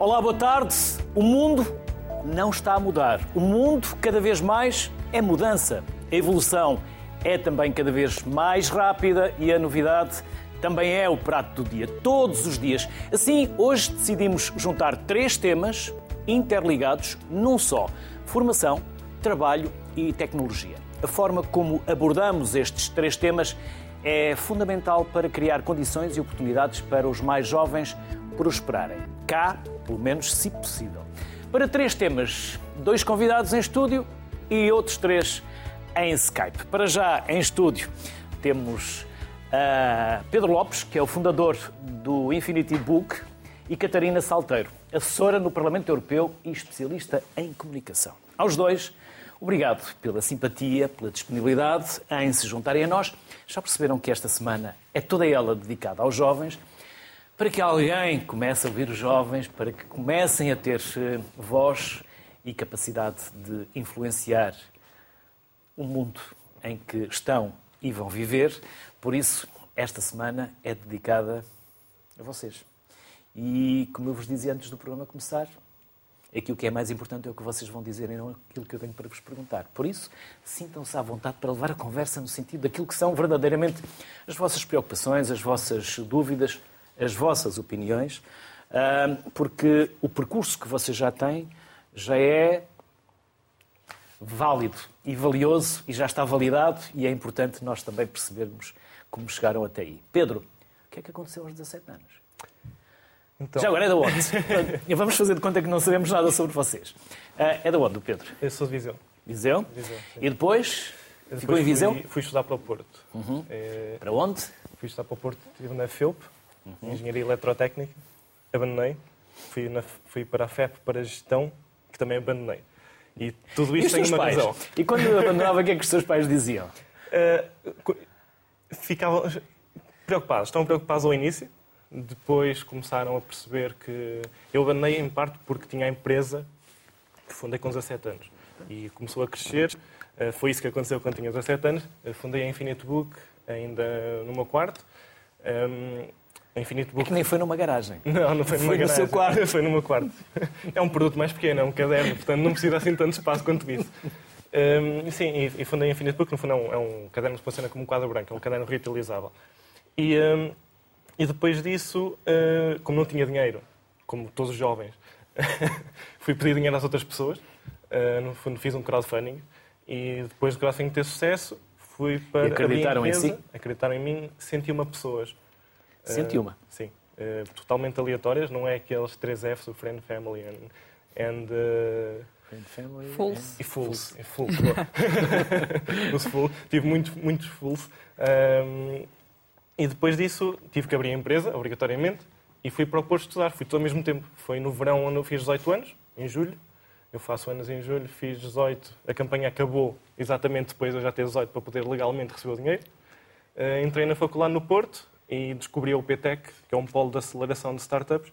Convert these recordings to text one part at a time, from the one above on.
Olá, boa tarde. O mundo não está a mudar. O mundo, cada vez mais, é mudança. A evolução é também cada vez mais rápida e a novidade também é o prato do dia, todos os dias. Assim, hoje decidimos juntar três temas interligados num só: formação, trabalho e tecnologia. A forma como abordamos estes três temas é fundamental para criar condições e oportunidades para os mais jovens prosperarem. Cá, pelo menos, se possível. Para três temas, dois convidados em estúdio e outros três em Skype. Para já, em estúdio, temos uh, Pedro Lopes, que é o fundador do Infinity Book, e Catarina Salteiro, assessora no Parlamento Europeu e especialista em comunicação. Aos dois, obrigado pela simpatia, pela disponibilidade em se juntarem a nós. Já perceberam que esta semana é toda ela dedicada aos jovens, para que alguém comece a ouvir os jovens, para que comecem a ter eh, voz e capacidade de influenciar o mundo em que estão e vão viver. Por isso, esta semana é dedicada a vocês. E, como eu vos dizia antes do programa começar, aquilo que é mais importante é o que vocês vão dizer e não aquilo que eu tenho para vos perguntar. Por isso, sintam-se à vontade para levar a conversa no sentido daquilo que são verdadeiramente as vossas preocupações, as vossas dúvidas, as vossas opiniões, porque o percurso que vocês já têm já é válido e valioso e já está validado e é importante nós também percebermos como chegaram até aí. Pedro, o que é que aconteceu aos 17 anos? Então... Já agora é da onde? Vamos fazer de conta que não sabemos nada sobre vocês. Ah, é da onde, Pedro? Eu sou de Viseu. Viseu? Viseu e depois? depois ficou em Viseu? Fui, fui, estudar para o Porto. Uhum. É... Para onde? Fui estudar para o Porto, estive na FEUP, uhum. Engenharia Eletrotécnica, abandonei. Fui, na, fui para a FEP para a Gestão, que também abandonei. E tudo isto tem uma pais? razão. E quando abandonava, o que é que os seus pais diziam? Uh, ficavam preocupados. Estão preocupados ao início, depois começaram a perceber que. Eu abandonei em parte porque tinha a empresa que fundei com 17 anos. E começou a crescer. Uh, foi isso que aconteceu quando tinha 17 anos. Fundei a Infinite Book ainda no meu quarto. A Infinite Book. É que nem foi numa garagem. Não, não foi numa foi garagem. Foi no seu quarto. foi no meu quarto. É um produto mais pequeno, é um caderno, portanto não precisa assim tanto espaço quanto isso. Um, sim, e, e fundei a Infinite Book, no fundo é um, é um caderno que funciona como um quadro branco, é um caderno reutilizável. E, um, e depois disso, uh, como não tinha dinheiro, como todos os jovens, fui pedir dinheiro às outras pessoas. Uh, no fundo fiz um crowdfunding e depois do crowdfunding ter sucesso, fui para e acreditaram a minha empresa, em si? acreditaram em mim, senti uma pessoas 101. Uh, sim. Uh, totalmente aleatórias, não é aqueles três Fs, o Friend, Family and... and uh, Friend, Family... Fools. E Fools. E Fools. Os fools. Tive muito, muitos Fools. Um, e depois disso, tive que abrir a empresa, obrigatoriamente, e fui para o Porto estudar. Fui todo ao mesmo tempo. Foi no verão onde eu fiz 18 anos, em julho. Eu faço anos em julho, fiz 18. A campanha acabou exatamente depois de eu já ter 18 para poder legalmente receber o dinheiro. Uh, entrei na faculdade no Porto, e descobri o PTEC, que é um polo de aceleração de startups,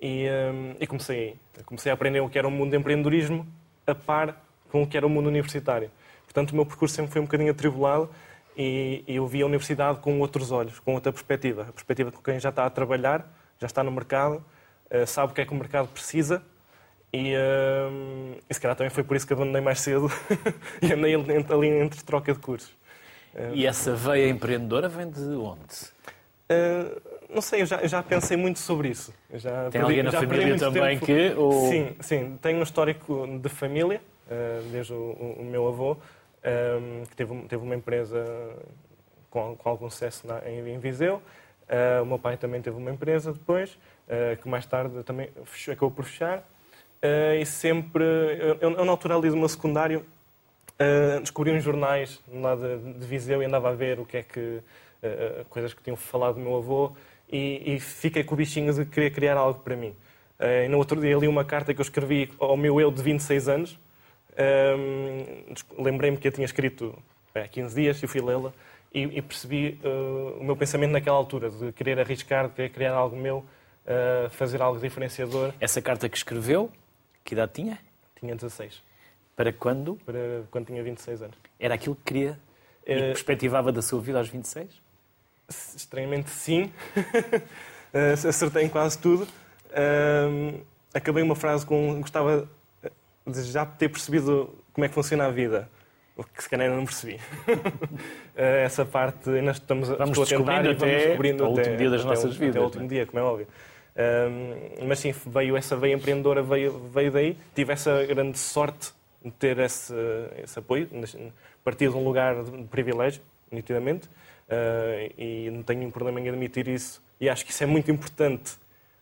e, um, e comecei, comecei a aprender o que era o mundo de empreendedorismo a par com o que era o mundo universitário. Portanto, o meu percurso sempre foi um bocadinho atribulado e, e eu vi a universidade com outros olhos, com outra perspectiva. A perspectiva com quem já está a trabalhar, já está no mercado, uh, sabe o que é que o mercado precisa e, uh, e se calhar também foi por isso que abandonei mais cedo e andei ali entre troca de cursos. E essa veia empreendedora vem de onde? Uh, não sei, eu já, eu já, pensei muito sobre isso. já Tem perdi, alguém na família também tempo. que... Ou... Sim, sim. Tenho um histórico de família, uh, desde o, o, meu avô, um, que teve, teve uma empresa com, com algum sucesso na, em, em, Viseu. Uh, o meu pai também teve uma empresa depois, que mais tarde também fechou, acabou por fechar. e sempre... Eu, eu, na altura ali do meu secundário, descobri uns jornais lá de, de Viseu e andava a ver o que é que uh, coisas que tinham falado do meu avô, e, e, fiquei com o bichinho de querer criar algo para mim. Uh, e no outro dia li uma carta que eu escrevi ao meu eu de 26 anos. Um, Lembrei-me que eu tinha escrito há 15 dias e fui lê-la e, e, percebi uh, o meu pensamento naquela altura, de querer arriscar, de querer criar algo meu, uh, fazer algo diferenciador. Essa carta que escreveu, que idade tinha? Tinha 16. Para quando? Para quando tinha 26 anos. Era aquilo que queria e perspectivava da sua vida aos 26? Estranhamente sim. uh, acertei em quase tudo. Uh, acabei uma frase com gostava de já ter percebido como é que funciona a vida. O que se calhar não percebi. Eh, essa parte ainda estamos vamos a tentar e vamos até descobrindo ao até, último dia das até nossas o, vidas. Até o último não é? dia, como é óbvio. Um, mas sim, veio essa veia empreendedora, veio, veio daí. Tive essa grande sorte de ter esse, esse apoio. Partia de um lugar de privilégio, nitidamente, uh, e não tenho problema em admitir isso. E acho que isso é muito importante,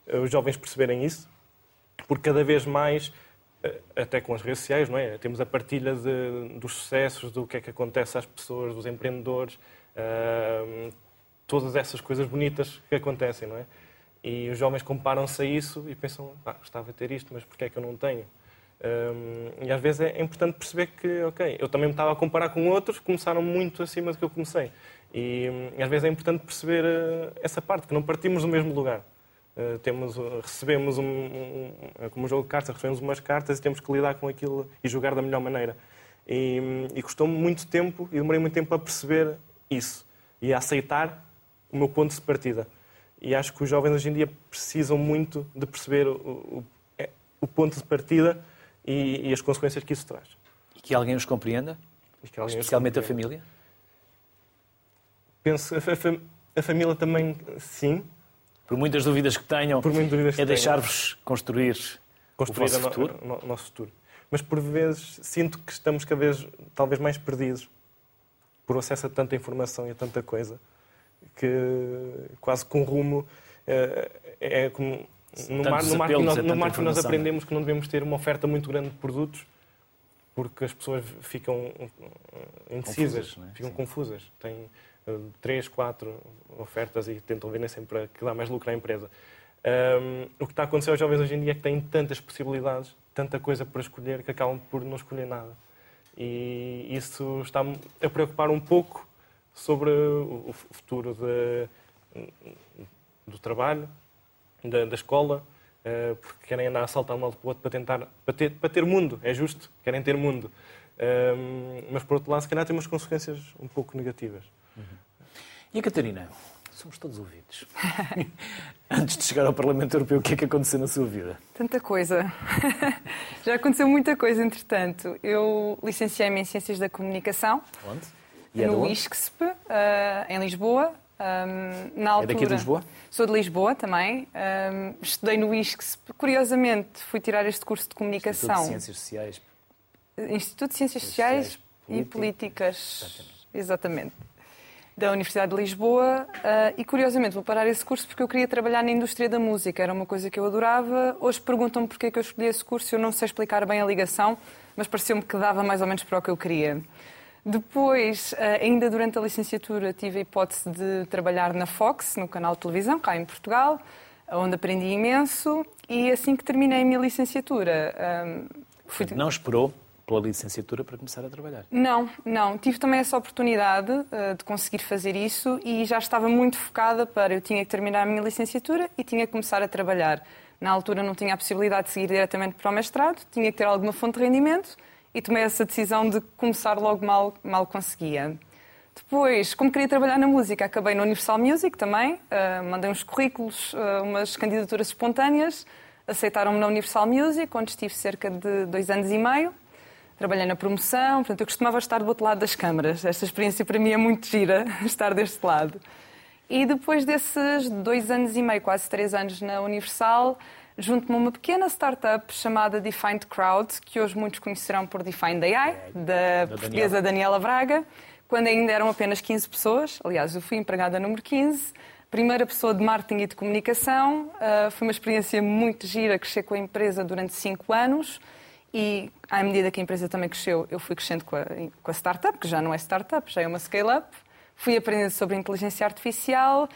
uh, os jovens perceberem isso, porque cada vez mais, uh, até com as redes sociais, não é? temos a partilha de, dos sucessos, do que é que acontece às pessoas, dos empreendedores, todas essas coisas bonitas que acontecem, não é? E os jovens comparam-se a isso e pensam, ah, gostava de ter isto, mas porquê é que eu não tenho? Um, e às vezes é importante perceber que, ok, eu também me estava a comparar com outros que começaram muito acima do que eu comecei. E, e às vezes é importante perceber uh, essa parte, que não partimos do mesmo lugar. Uh, temos, uh, recebemos, um, um, como um jogo de cartas, recebemos umas cartas e temos que lidar com aquilo e jogar da melhor maneira. E, e custou-me muito tempo e demorei muito tempo a perceber isso e a aceitar o meu ponto de partida. E acho que os jovens hoje em dia precisam muito de perceber o, o, é, o ponto de partida e, e, as consequências que isso traz. E que alguém os compreenda? Alguém Especialmente os a família? Penso, a, a, a, família também, sim. Por muitas dúvidas que tenham, dúvidas que é deixar-vos construir, construir o futuro. No, no, nosso futuro. Mas por vezes sinto que estamos cada vez, talvez, mais perdidos por acesso a tanta informação e a tanta coisa que quase com rumo é, é como no, mar, no marketing, nós, no marketing nós aprendemos que não devemos ter uma oferta muito grande de produtos porque as pessoas ficam indecisas, confusas, é? ficam Sim. confusas. Têm uh, três, quatro ofertas e tentam vender sempre a que dá mais lucro à empresa. Um, o que está a acontecer aos jovens hoje em dia é que têm tantas possibilidades, tanta coisa para escolher, que acabam por não escolher nada. E isso está a preocupar um pouco sobre o futuro de, do trabalho, da, da escola, uh, porque querem andar a saltar um lado para o outro para tentar para ter, para ter mundo, é justo, querem ter mundo. Uh, mas por outro lado, se calhar tem umas consequências um pouco negativas. Uhum. E a Catarina? Somos todos ouvidos. Antes de chegar ao Parlamento Europeu, o que é que aconteceu na sua vida? Tanta coisa. Já aconteceu muita coisa, entretanto. Eu licenciei-me em Ciências da Comunicação. Onde? E é no ISCSP, uh, em Lisboa. Um, na altura, é daqui de Lisboa? Sou de Lisboa também. Um, estudei no ISCSP. Curiosamente, fui tirar este curso de Comunicação. Instituto de Ciências Sociais. Instituto de Ciências Sociais, Sociais e Políticas. Exatamente. Exatamente. Da Universidade de Lisboa. Uh, e, curiosamente, vou parar esse curso porque eu queria trabalhar na indústria da música. Era uma coisa que eu adorava. Hoje perguntam-me porquê que eu escolhi esse curso. Eu não sei explicar bem a ligação, mas pareceu-me que dava mais ou menos para o que eu queria. Depois, eh, ainda durante a licenciatura, tive a hipótese de trabalhar na Fox, no canal de televisão, cá em Portugal, onde aprendi imenso. E assim que terminei a minha licenciatura. Ehm, fui... Não esperou pela licenciatura para começar a trabalhar? Não, não. Tive também essa oportunidade uh, de conseguir fazer isso e já estava muito focada para. Eu tinha que terminar a minha licenciatura e tinha que começar a trabalhar. Na altura não tinha a possibilidade de seguir diretamente para o mestrado, tinha que ter alguma fonte de rendimento e tomei essa decisão de começar logo mal, mal conseguia. Depois, como queria trabalhar na música, acabei no Universal Music também, uh, mandei uns currículos, uh, umas candidaturas espontâneas, aceitaram-me na Universal Music, onde estive cerca de dois anos e meio. Trabalhei na promoção, portanto, eu costumava estar do outro lado das câmaras. Esta experiência para mim é muito gira, estar deste lado. E depois desses dois anos e meio, quase três anos na Universal, junto-me a uma pequena startup chamada Defined Crowd, que hoje muitos conhecerão por Defined AI, da, da portuguesa Daniela Braga, quando ainda eram apenas 15 pessoas. Aliás, eu fui empregada número 15, primeira pessoa de marketing e de comunicação. Uh, foi uma experiência muito gira, crescer com a empresa durante 5 anos. E à medida que a empresa também cresceu, eu fui crescendo com a, com a startup, que já não é startup, já é uma scale-up. Fui aprendendo sobre inteligência artificial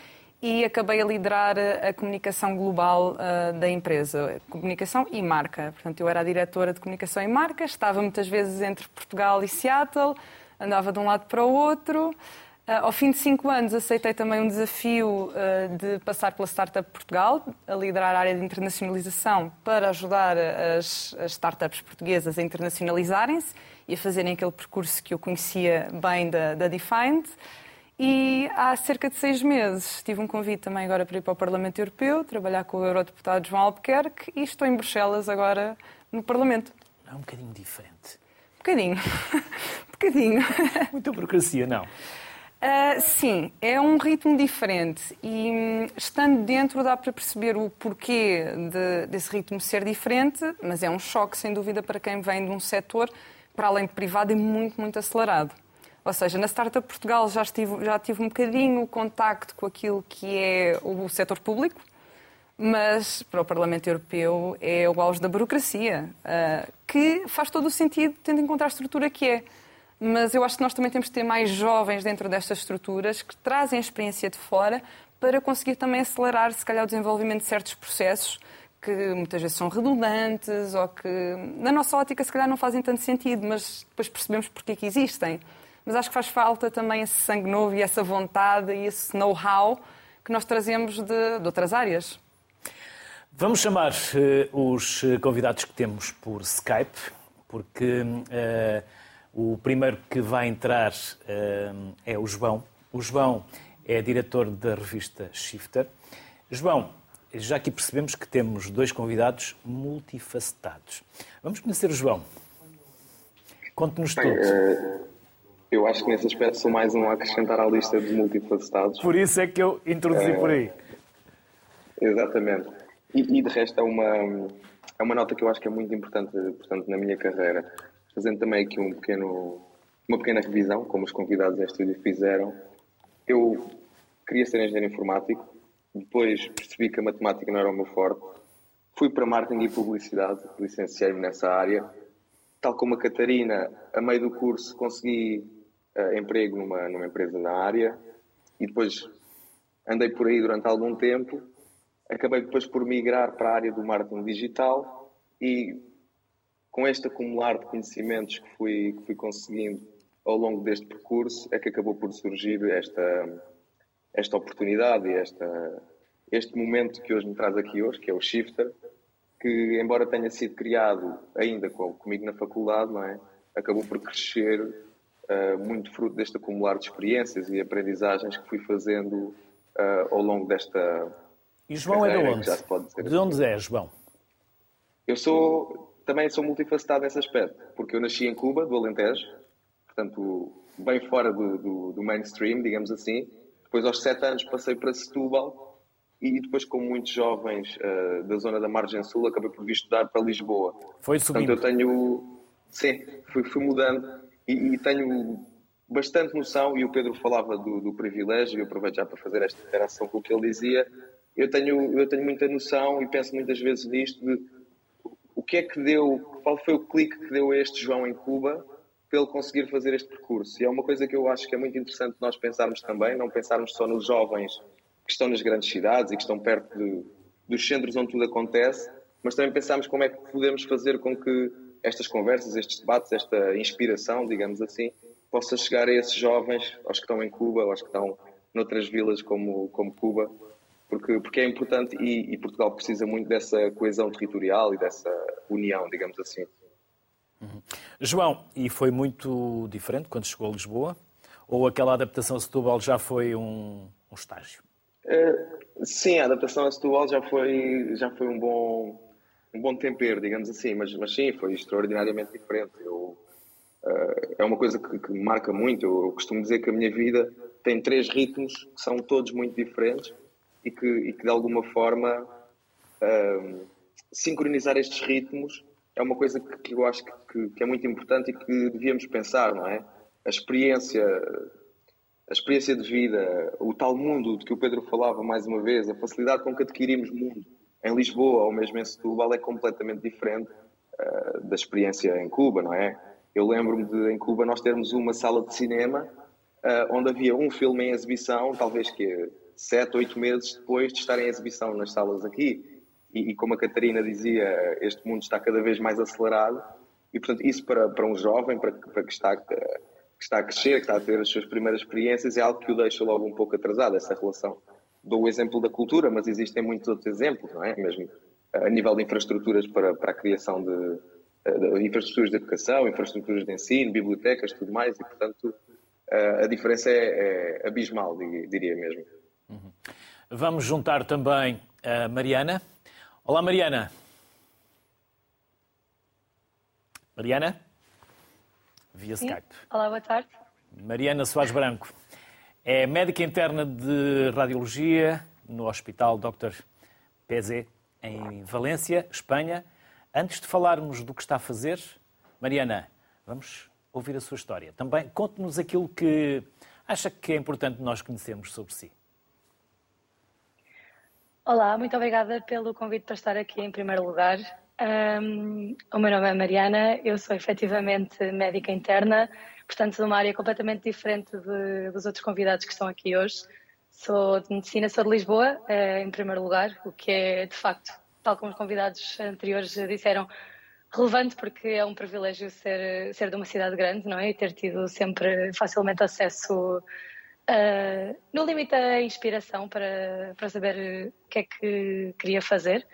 e acabei a liderar a comunicação global uh, da empresa, comunicação e marca. Portanto, eu era a diretora de comunicação e marca, estava muitas vezes entre Portugal e Seattle, andava de um lado para o outro. Uh, ao fim de cinco anos, aceitei também um desafio uh, de passar pela Startup Portugal, a liderar a área de internacionalização para ajudar as, as startups portuguesas a internacionalizarem-se e a fazerem aquele percurso que eu conhecia bem da, da Defined. E há cerca de seis meses tive um convite também agora para ir para o Parlamento Europeu, trabalhar com o eurodeputado João Albuquerque e estou em Bruxelas agora no Parlamento. É um bocadinho diferente. Um bocadinho. um bocadinho. Muita burocracia, não? Uh, sim, é um ritmo diferente e hum, estando dentro dá para perceber o porquê de, desse ritmo ser diferente, mas é um choque, sem dúvida, para quem vem de um setor, para além de privado, é muito, muito acelerado. Ou seja, na Startup Portugal já, estive, já tive um bocadinho o contacto com aquilo que é o setor público, mas para o Parlamento Europeu é o auge da burocracia, uh, que faz todo o sentido tendo em conta a estrutura que é. Mas eu acho que nós também temos de ter mais jovens dentro destas estruturas que trazem a experiência de fora para conseguir também acelerar, se calhar, o desenvolvimento de certos processos que muitas vezes são redundantes ou que, na nossa ótica, se calhar não fazem tanto sentido, mas depois percebemos porque é que existem mas acho que faz falta também esse sangue novo e essa vontade e esse know-how que nós trazemos de, de, outras áreas. Vamos chamar uh, os convidados que temos por Skype, porque uh, o primeiro que vai entrar uh, é o João. O João é diretor da revista Shifter. João, já aqui percebemos que temos dois convidados multifacetados. Vamos conhecer o João. Conte-nos tudo. Eu acho que nesse aspecto sou mais um a acrescentar à lista de multifacetados. Por isso é que eu introduzi é, por aí. Exatamente. E, e, de resto é uma, é uma nota que eu acho que é muito importante portanto, na minha carreira. Fazendo também aqui um pequeno, uma pequena revisão, como os convidados deste estúdio fizeram. Eu queria ser engenheiro informático, depois percebi que a matemática não era o meu forte. Fui para marketing e publicidade, licenciei-me nessa área. Tal como a Catarina, a meio do curso consegui uh, emprego numa, numa empresa na área e depois andei por aí durante algum tempo. Acabei depois por migrar para a área do marketing digital e com este acumular de conhecimentos que fui, que fui conseguindo ao longo deste percurso é que acabou por surgir esta, esta oportunidade e esta, este momento que hoje me traz aqui hoje, que é o Shifter, que embora tenha sido criado ainda comigo na faculdade, não é? acabou por crescer uh, muito fruto deste acumular de experiências e aprendizagens que fui fazendo uh, ao longo desta. E João é de onde? de assim. onde é, João? Eu sou também sou multifacetado nesse aspecto, porque eu nasci em Cuba, do Alentejo, portanto, bem fora do, do, do mainstream, digamos assim. Depois, aos sete anos, passei para Setúbal e depois, como muitos jovens uh, da zona da Margem Sul, acabei por vir estudar para Lisboa. Foi subindo. Portanto, eu tenho. Sim, fui, fui mudando e, e, tenho bastante noção, e o Pedro falava do, do privilégio, e eu aproveito já para fazer esta interação com o que ele dizia. Eu tenho, eu tenho muita noção e penso muitas vezes nisto de o que é que deu, qual foi o clique que deu a este João em Cuba para ele conseguir fazer este percurso. E é uma coisa que eu acho que é muito interessante nós pensarmos também, não pensarmos só nos jovens que estão nas grandes cidades e que estão perto de, dos centros onde tudo acontece, mas também pensarmos como é que podemos fazer com que estas conversas, estes debates, esta inspiração, digamos assim, possa chegar a esses jovens, aos que estão em Cuba, aos que estão noutras vilas como, como Cuba, porque, porque é importante e, e, Portugal precisa muito dessa coesão territorial e dessa união, digamos assim. Uhum. João, e foi muito diferente quando chegou a Lisboa? Ou aquela adaptação a Setúbal já foi um, um estágio? Uh, sim, a adaptação a Setúbal já foi, já foi um bom um bom tempero, digamos assim, mas, mas sim, foi extraordinariamente diferente. Eu, uh, é uma coisa que, que, marca muito. Eu, eu, costumo dizer que a minha vida tem três ritmos que são todos muito diferentes e que, e que de alguma forma, uh, sincronizar estes ritmos é uma coisa que, que eu acho que, que, é muito importante e que devíamos pensar, não é? A experiência, a experiência de vida, o tal mundo de que o Pedro falava mais uma vez, a facilidade com que adquirimos mundo em Lisboa ou mesmo em Setúbal é completamente diferente uh, da experiência em Cuba, não é? Eu lembro-me de em Cuba nós termos uma sala de cinema uh, onde havia um filme em exibição, talvez que sete, oito meses depois de estar em exibição nas salas aqui. E, e, como a Catarina dizia, este mundo está cada vez mais acelerado e, portanto, isso para, para um jovem, para, para que, está, que está a crescer, que está a ter as suas primeiras experiências, é algo que o deixa logo um pouco atrasado, essa relação dou o exemplo da cultura, mas existem muitos outros exemplos, não é? Mesmo a nível de infraestruturas para, para a criação de, de infraestruturas de educação, infraestruturas de ensino, bibliotecas, tudo mais, e portanto a diferença é, é abismal, diria mesmo. Uhum. Vamos juntar também a Mariana. Olá, Mariana. Mariana? Via Sim. Skype. Olá, boa tarde. Mariana Soares Branco. É médica interna de radiologia no Hospital Dr. PZ, em Valência, Espanha. Antes de falarmos do que está a fazer, Mariana, vamos ouvir a sua história. Também conte-nos aquilo que acha que é importante nós conhecermos sobre si. Olá, muito obrigada pelo convite para estar aqui em primeiro lugar. Um, o meu nome é Mariana, eu sou efetivamente médica interna, portanto, de uma área completamente diferente de, dos outros convidados que estão aqui hoje. Sou de medicina, sou de Lisboa, eh, em primeiro lugar, o que é, de facto, tal como os convidados anteriores disseram, relevante porque é um privilégio ser, ser de uma cidade grande, não é? E ter tido sempre facilmente acesso, uh, no limite, à inspiração para, para saber o que é que queria fazer.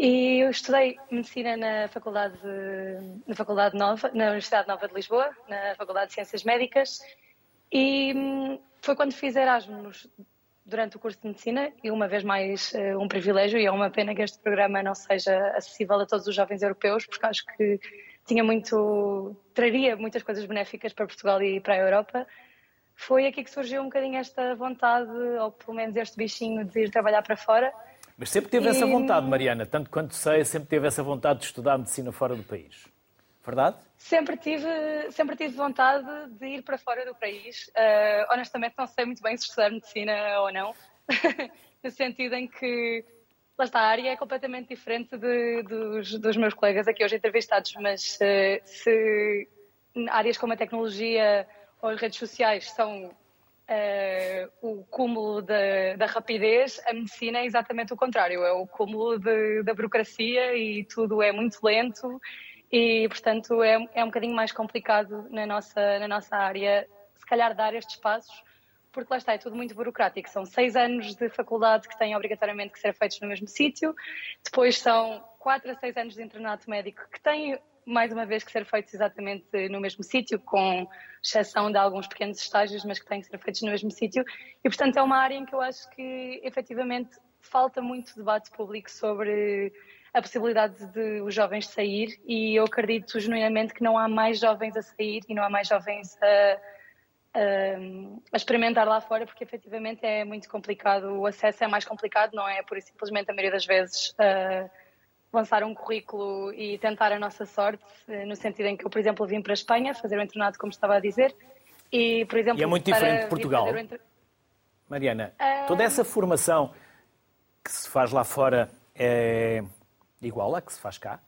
E eu estudei medicina na faculdade, na faculdade Nova, na Universidade Nova de Lisboa, na Faculdade de Ciências Médicas, e hum, foi quando fiz Erasmus durante o curso de medicina e uma vez mais uh, um privilégio e é uma pena que este programa não seja acessível a todos os jovens europeus porque acho que tinha muito traria muitas coisas benéficas para Portugal e para a Europa. Foi aqui que surgiu um bocadinho esta vontade ou pelo menos este bichinho de ir trabalhar para fora mas sempre teve e... essa vontade Mariana. Tanto quanto sei sempre teve essa vontade de estudar medicina fora do país. Verdade? Sempre tive, sempre tive vontade de ir para fora do país. Uh, honestamente, não sei muito bem se estudar medicina ou não, no sentido em que, lá está, a área é completamente diferente de, dos, dos, meus colegas aqui hoje entrevistados, mas uh, se áreas como a tecnologia ou as redes sociais são uh, o cúmulo da, da, rapidez, a medicina é exatamente o contrário, é o cúmulo de, da burocracia e tudo é muito lento e, portanto, é, é um bocadinho mais complicado na nossa, na nossa área, se calhar, dar estes passos, porque lá está, é tudo muito burocrático. São seis anos de faculdade que têm obrigatoriamente que ser feitos no mesmo sítio, depois são quatro a seis anos de internato médico que têm, mais uma vez, que ser feitos exatamente no mesmo sítio, com exceção de alguns pequenos estágios, mas que têm que ser feitos no mesmo sítio. E, portanto, é uma área em que eu acho que, efetivamente, falta muito debate público sobre a possibilidade de os jovens sair e eu acredito genuinamente que não há mais jovens a sair e não há mais jovens a, a, a, experimentar lá fora porque efetivamente é muito complicado, o acesso é mais complicado, não é por simplesmente a maioria das vezes uh, lançar um currículo e tentar a nossa sorte, no sentido em que eu, por exemplo, vim para a Espanha fazer o um internato, como estava a dizer, e, por exemplo... E é muito diferente de Portugal. Inter... Mariana, uh... toda essa formação que se faz lá fora é igual à que se faz cá?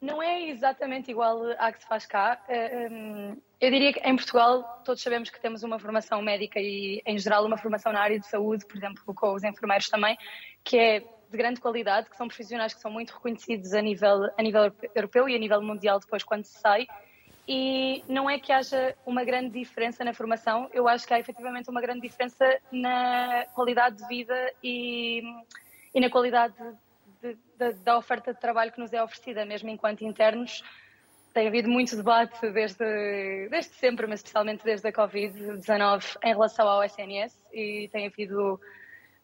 Não é exatamente igual à que se faz cá. Eh, hum, eu diria que em Portugal todos sabemos que temos uma formação médica e, em geral, uma formação na área de saúde, por exemplo, com os enfermeiros também, que é de grande qualidade, que são profissionais que são muito reconhecidos a nível, a nível europeu e a nível mundial depois quando se sai. E não é que haja uma grande diferença na formação, eu acho que há efetivamente uma grande diferença na qualidade de vida e, e na qualidade de, de, da oferta de trabalho que nos é oferecida, mesmo enquanto internos. Tem havido muito debate desde, desde sempre, mas especialmente desde a Covid-19 em relação ao SNS e tem havido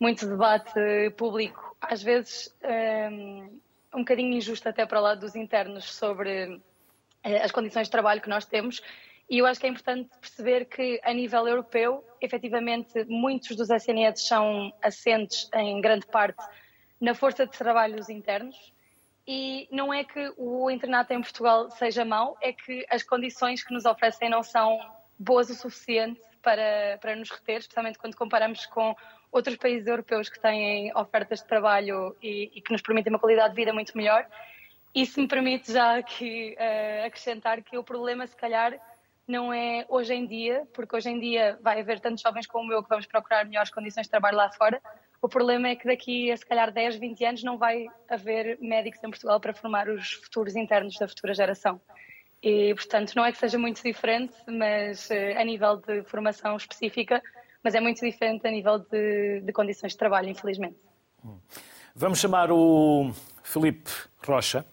muito debate público, às vezes um, um bocadinho injusto até para lado dos internos sobre eh, as condições de trabalho que nós temos e eu acho que é importante perceber que, a nível europeu, efetivamente, muitos dos SNS são assentes, em grande parte, na força de trabalhos internos. E não é que o internato em Portugal seja mau, é que as condições que nos oferecem não são boas o suficiente para, para nos reter, especialmente quando comparamos com outros países europeus que têm ofertas de trabalho e, e que nos permitem uma qualidade de vida muito melhor. Isso me permite já aqui uh, acrescentar que o problema, se calhar, não é hoje em dia, porque hoje em dia vai haver tantos jovens como eu que vamos procurar melhores condições de trabalho lá fora, o problema é que daqui a se calhar 10, 20 anos não vai haver médicos em Portugal para formar os futuros internos da futura geração. E, portanto, não é que seja muito diferente, mas eh, a nível de formação específica, mas é muito diferente a nível de, de condições de trabalho, infelizmente. Vamos chamar o Filipe Rocha.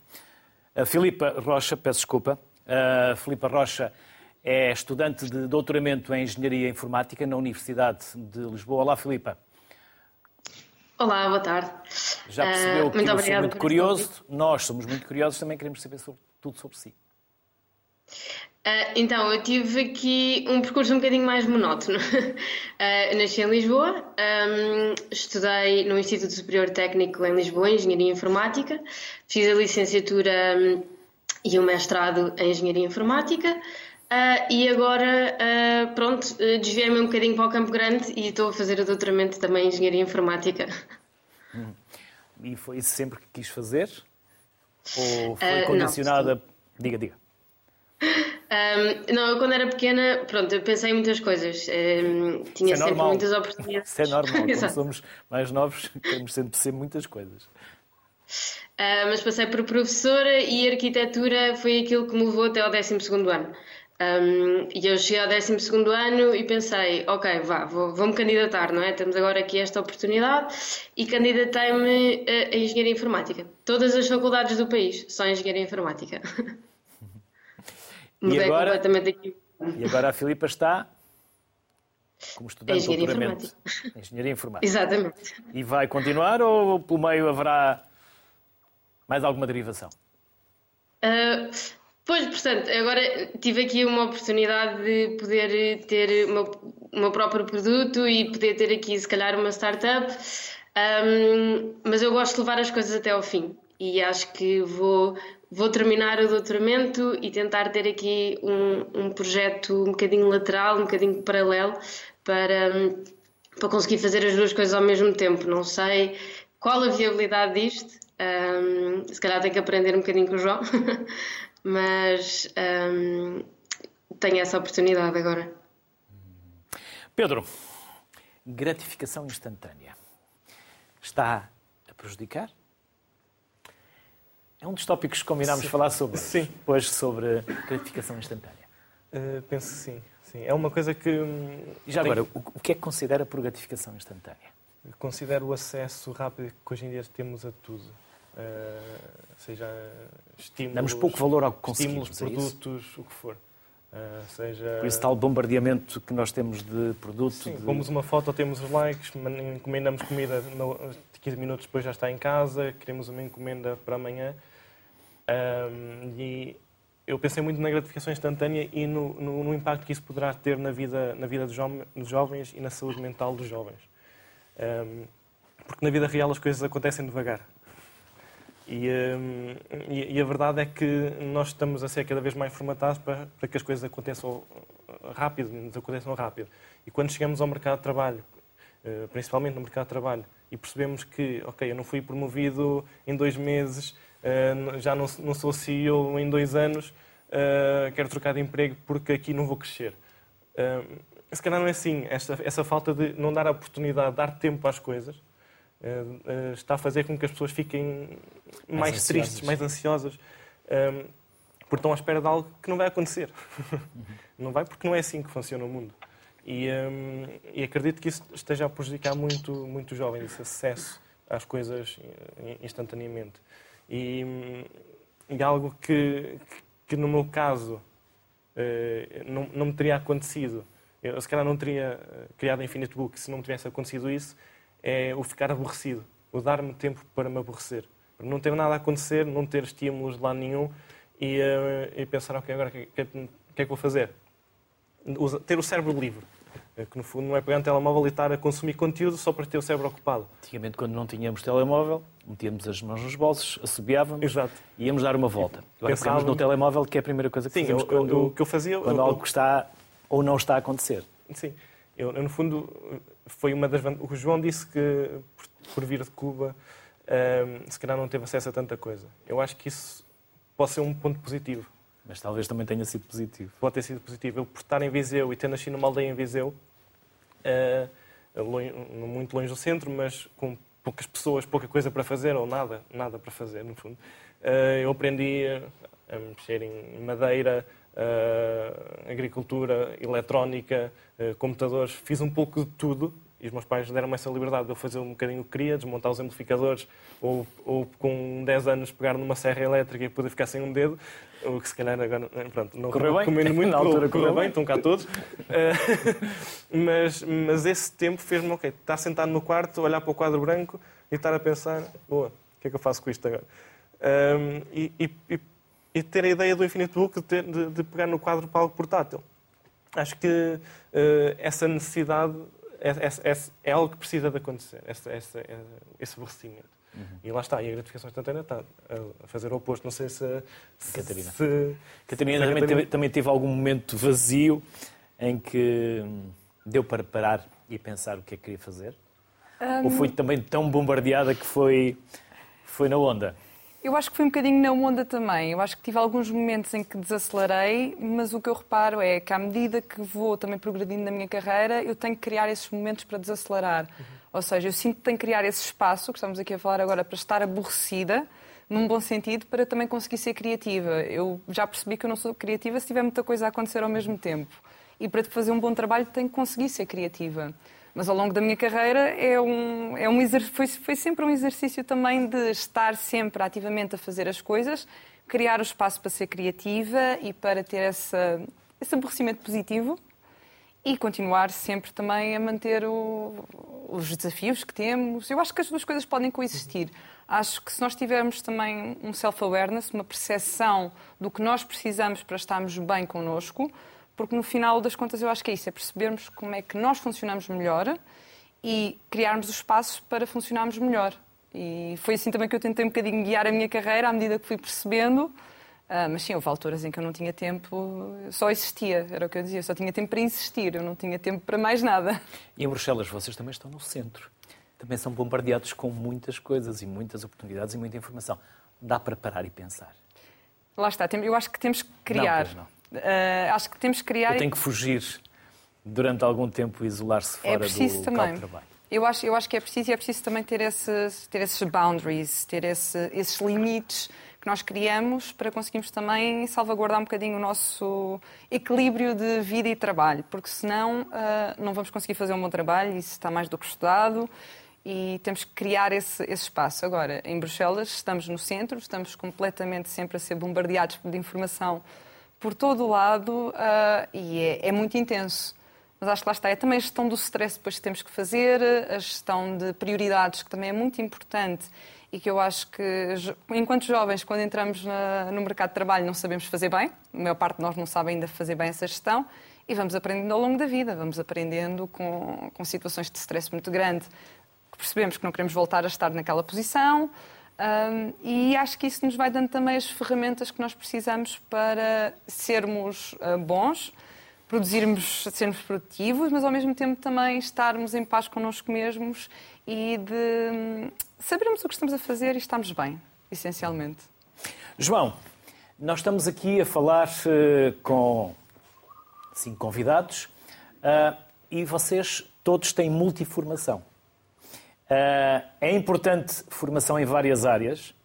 A Filipa Rocha, peço desculpa. A Filipa Rocha é estudante de doutoramento em Engenharia Informática na Universidade de Lisboa. Olá, Filipa. Olá, boa tarde. Já percebeu uh, que eu sou muito curioso. Nós somos muito curiosos, também queremos saber sobre, tudo sobre si. Uh, então, eu tive aqui um percurso um bocadinho mais monótono. Uh, nasci em Lisboa, um, estudei no Instituto Superior Técnico em Lisboa, em Engenharia Informática, fiz a licenciatura um, e o mestrado em Engenharia Informática. Uh, e agora, uh, pronto, desviei-me um bocadinho para o Campo Grande e estou a fazer o doutoramento também em Engenharia Informática. Hum. E foi isso sempre que quis fazer? Ou foi condicionada? Diga, diga. Um, não, eu quando era pequena, pronto, eu pensei em muitas coisas. Um, tinha é sempre normal. muitas oportunidades. Isso é normal, quando somos mais novos, queremos sempre ser muitas coisas. Uh, mas passei por professora e arquitetura foi aquilo que me levou até ao 12 ano. Um, e eu cheguei ao 12 ano e pensei, ok, vá, vou-me vou candidatar, não é? Temos agora aqui esta oportunidade e candidatei-me a, a Engenharia Informática. Todas as faculdades do país são Engenharia Informática. Mudei e agora, completamente aqui. E agora a Filipa está como estudante de doutoramento em Engenharia Informática. Exatamente. E vai continuar ou pelo meio haverá mais alguma derivação? Uh, pois, portanto, agora tive aqui uma oportunidade de poder ter o meu, o meu próprio produto e poder ter aqui, se calhar, uma startup. Um, mas eu gosto de levar as coisas até ao fim e acho que vou vou terminar o doutoramento e tentar ter aqui um, um projeto um bocadinho lateral, um bocadinho paralelo para, para conseguir fazer as duas coisas ao mesmo tempo. Não sei qual a viabilidade disto, um, se calhar tenho que aprender um bocadinho com o João, mas um, tenho essa oportunidade agora. Pedro, gratificação instantânea está a prejudicar é um dos tópicos que combinámos sim. falar sobre sim. hoje, sobre gratificação instantânea. Uh, penso que sim, sim. É uma coisa que. Hum, e já tem... agora, o que é que considera por gratificação instantânea? Considero o acesso rápido que hoje em dia temos a tudo. Uh, seja estímulos. Damos pouco valor ao que conseguimos. Estímulos, é produtos, o que for. Uh, seja... Por esse tal bombardeamento que nós temos de produto. Sim, de... pomos uma foto, temos os likes, encomendamos comida, 15 minutos depois já está em casa, queremos uma encomenda para amanhã. Um, e eu pensei muito na gratificação instantânea e no, no, no, impacto que isso poderá ter na vida, na vida dos, dos jovens e na saúde mental dos jovens. Um, porque na vida real as coisas acontecem devagar. E, um, e, e, a verdade é que nós estamos a ser cada vez mais formatados para, para que as coisas aconteçam rápido, nos aconteçam rápido. E quando chegamos ao mercado de trabalho, uh, principalmente no mercado de trabalho, e percebemos que, ok, eu não fui promovido em dois meses, já não, não, sou CEO em dois anos, uh, quero trocar de emprego porque aqui não vou crescer. Uh, se calhar não é assim. Esta, essa falta de não dar a oportunidade, dar tempo às coisas, está a fazer com que as pessoas fiquem mais, mais tristes, mais ansiosas, porque estão à espera de algo que não vai acontecer. Não vai porque não é assim que funciona o mundo. E, e, acredito que isso esteja a prejudicar muito, muito jovens, esse acesso às coisas instantaneamente. E, e algo que, que, no meu caso, eh, não, não me teria acontecido, eu se calhar não teria eh, criado Infinite Book se não me tivesse acontecido isso, é o ficar aborrecido, o dar-me tempo para me aborrecer. Não ter nada a acontecer, não ter estímulos de lado nenhum e, eh, e pensar, ok, agora o que, que, que, é que vou fazer? Ter o cérebro livre. É que no fundo não é pegar um telemóvel e estar a consumir conteúdo só para ter o cérebro ocupado. Antigamente, quando não tínhamos telemóvel, metíamos as mãos nos bolsos, assobiávamos Exato. e íamos dar uma volta. Agora no telemóvel, que é a primeira coisa que Sim, fazemos eu, quando, o que eu fazia, quando eu, algo está ou não está a acontecer. Sim. Eu, no fundo, foi uma das O João disse que, por, por vir de Cuba, um, se calhar não teve acesso a tanta coisa. Eu acho que isso pode ser um ponto positivo mas talvez também tenha sido positivo. Pode ter sido positivo. Eu, por estar em Viseu e ter nascido numa aldeia em Viseu, uh, longe, muito longe do centro, mas com poucas pessoas, pouca coisa para fazer, ou nada, nada para fazer, no fundo, uh, eu aprendi a, mexer em madeira, uh, agricultura, eletrónica, computadores, fiz um pouco de tudo E os meus pais deram-me essa liberdade de eu fazer um bocadinho o que queria, desmontar os amplificadores, ou, ou com 10 anos pegar numa serra elétrica e poder ficar sem um dedo, o que se calhar agora, pronto, não correu bem. recomendo muito, Na altura correu, correu bem, bem. estão cá todos. Eh, mas, mas esse tempo fez-me, ok, estar sentado no quarto, olhar para o quadro branco e estar a pensar, boa, o que é que eu faço com isto agora? Ahm, e, e- e- e ter a ideia do Infinite Book de, ter- de- de pegar no quadro para algo portátil. Acho que eh, essa necessidade é, é- é- é algo que precisa de acontecer, esse, esse, esse aborrecimento. E lá está, e a gratificação instantânea está a fazer o oposto. Não sei se. se Catarina. se- Catarina se também teve, também teve algum momento vazio em que hum, deu para parar e pensar o que é que queria fazer? Ou foi também tão bombardeada que foi, foi na onda? Eu acho que foi um bocadinho na onda também. Eu acho que tive alguns momentos em que desacelerei, mas o que eu reparo é que à medida que vou também progredindo na minha carreira, eu tenho que criar esses momentos para desacelerar. Ou seja, eu sinto que tenho que criar esse espaço, que estamos aqui a falar agora, para estar aborrecida, num bom sentido, para também conseguir ser criativa. Eu já percebi que eu não sou criativa se tiver muita coisa a acontecer ao mesmo tempo. E para fazer um bom trabalho tenho que conseguir ser criativa. Mas ao longo da minha carreira é um, é um foi, foi sempre um exercício também de estar sempre ativamente a fazer as coisas, criar o espaço para ser criativa e para ter essa, esse aborrecimento positivo e continuar sempre também a manter o- os desafios que temos. Eu acho que as duas coisas podem coexistir. Acho que se nós tivermos também um self-awareness, uma percepção do que nós precisamos para estarmos bem connosco, porque no final das contas eu acho que é isso, é percebermos como é que nós funcionamos melhor e criarmos os espaços para funcionarmos melhor. E foi assim também que eu tentei um bocadinho guiar a minha carreira à medida que fui percebendo. Ah, mas sim, houve alturas em que eu não tinha tempo, só existia, era o que eu dizia, eu só tinha tempo para existir, eu não tinha tempo para mais nada. E em Bruxelas vocês também estão no centro. Também são bombardeados com muitas coisas e muitas oportunidades e muita informação. Dá para parar e pensar. Lá está, eu acho que temos que criar. não. Ah, acho que temos que criar. Eu tenho que fugir durante algum tempo e isolar-se fora é preciso do também. de trabalho. Eu acho, eu acho que é preciso e é preciso também ter esses, ter esses boundaries, ter esse- esses limites que nós criamos para conseguirmos também salvaguardar um bocadinho o nosso equilíbrio de vida e trabalho, porque senão ah, não vamos conseguir fazer um bom trabalho, isso está mais do que estudado e temos que criar esse, esse espaço. Agora, em Bruxelas, estamos no centro, estamos completamente sempre a ser bombardeados de informação por todo o lado ah, e é, é muito intenso. Mas acho que lá está, é também a gestão do stress depois que temos que fazer, a gestão de prioridades, que também é muito importante e que eu acho que, enquanto jovens, quando entramos na- no mercado de trabalho, não sabemos fazer bem, a maior parte de nós não sabe ainda fazer bem essa gestão, e vamos aprendendo ao longo da vida, vamos aprendendo com, com situações de stress muito grande, percebemos que não queremos voltar a estar naquela posição, hum, e acho que isso nos vai dando também as ferramentas que nós precisamos para sermos ah, bons, produzirmos, sermos produtivos, mas ao mesmo tempo também estarmos em paz connosco mesmos e de hum, sabermos o que estamos a fazer e estarmos bem, essencialmente. João, nós estamos aqui a falar eh, com cinco convidados ah, e vocês todos têm multiformação. Ah, é importante formação em várias áreas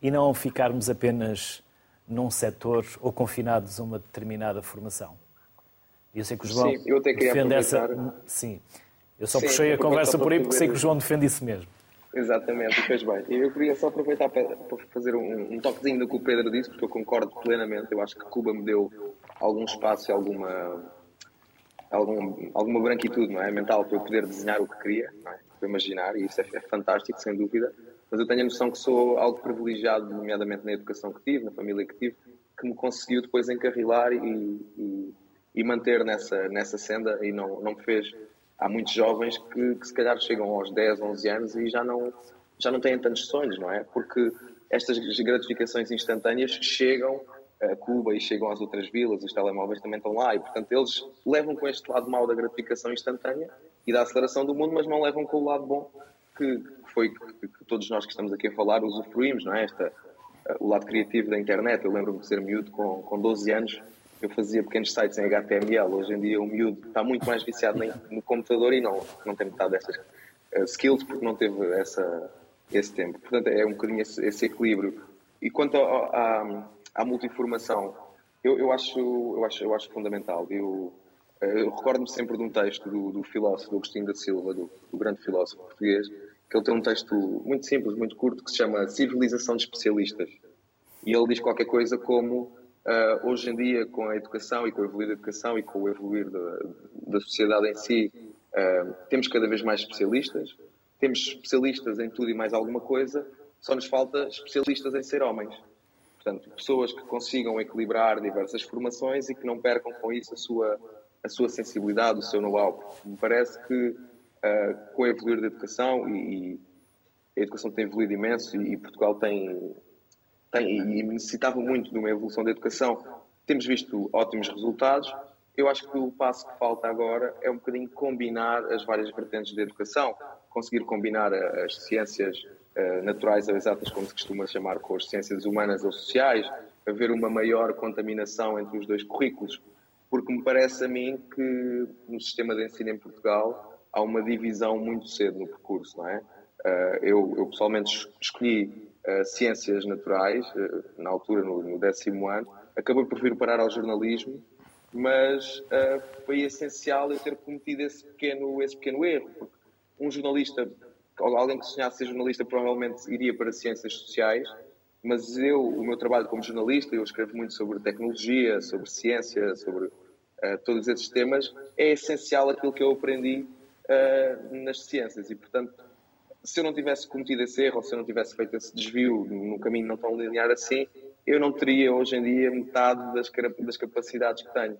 e não ficarmos apenas num setor ou confinados a uma determinada formação. Eu sei que o João Sim, eu até queria defende essa. Sim. Eu só Sim, puxei a conversa por aí porque sei que o João defende isso mesmo. Exatamente, fez bem. E Eu queria só aproveitar para, para fazer um, um toquezinho do que o Pedro disse, porque eu concordo plenamente. Eu acho que Cuba me deu algum espaço e alguma, algum, alguma branquitude não é? mental para eu poder desenhar o que queria, não é? para imaginar, e isso é, é fantástico, sem dúvida. Mas eu tenho a noção que sou algo privilegiado, nomeadamente na educação que tive, na família que tive, que me conseguiu depois encarrilar e, e, e manter nessa, nessa senda e não, não me fez há muitos jovens que, que se calhar chegam aos 10, 11 anos e já não, já não têm tantos sonhos, não é? Porque estas gratificações instantâneas chegam Cuba e chegam às outras vilas, os telemóveis também estão lá e, portanto, eles levam com este lado mau da gratificação instantânea e da aceleração do mundo, mas não levam com o lado bom que, foi que, que todos nós que estamos aqui a falar usufruímos, não é? Esta, o lado criativo da internet. Eu lembro-me de ser miúdo com, com 12 anos, eu fazia pequenos sites em HTML. Hoje em dia o miúdo está muito mais viciado no computador e não, não tem metade dessas uh, skills porque não teve essa, esse tempo. Portanto, é um bocadinho esse, esse equilíbrio. E quanto à, à multiformação, eu, eu, acho, eu, acho, eu acho fundamental. Eu, eu recordo-me sempre de um texto do, do filósofo Agostinho da Silva, do, do, grande filósofo português, que ele tem um texto muito simples, muito curto, que se chama Civilização de Especialistas. E ele diz qualquer coisa como Uh, hoje em dia, com a educação e com o evoluir da educação e com o evoluir da, da sociedade em si, uh, temos cada vez mais especialistas, temos especialistas em tudo e mais alguma coisa, só nos falta especialistas em ser homens. Portanto, pessoas que consigam equilibrar diversas formações e que não percam com isso a sua, a sua sensibilidade, o seu know-how. Me parece que uh, com o evoluir da educação, e, e, a educação tem evoluído imenso e, e Portugal tem tem, e necessitava muito de uma evolução da educação. Temos visto ótimos resultados. Eu acho que o passo que falta agora é um bocadinho combinar as várias vertentes da educação, conseguir combinar as ciências naturais ou exatas, como se costuma chamar, com as ciências humanas ou sociais, haver uma maior contaminação entre os dois currículos, porque me parece a mim que no sistema de ensino em Portugal há uma divisão muito cedo no percurso, não é? Uh, eu, eu pessoalmente escolhi uh, ciências naturais, na altura, no, no, décimo ano. Acabei por vir parar ao jornalismo, mas foi essencial eu ter cometido esse pequeno, esse pequeno erro, porque um jornalista, alguém que sonhasse ser jornalista, provavelmente iria para ciências sociais, mas eu, o meu trabalho como jornalista, eu escrevo muito sobre tecnologia, sobre ciência, sobre uh, todos esses temas, é essencial aquilo que eu aprendi uh, nas ciências e, portanto, se eu não tivesse cometido esse erro, ou se eu não tivesse feito esse desvio num caminho não tão linear assim, eu não teria hoje em dia metade das, das capacidades que tenho.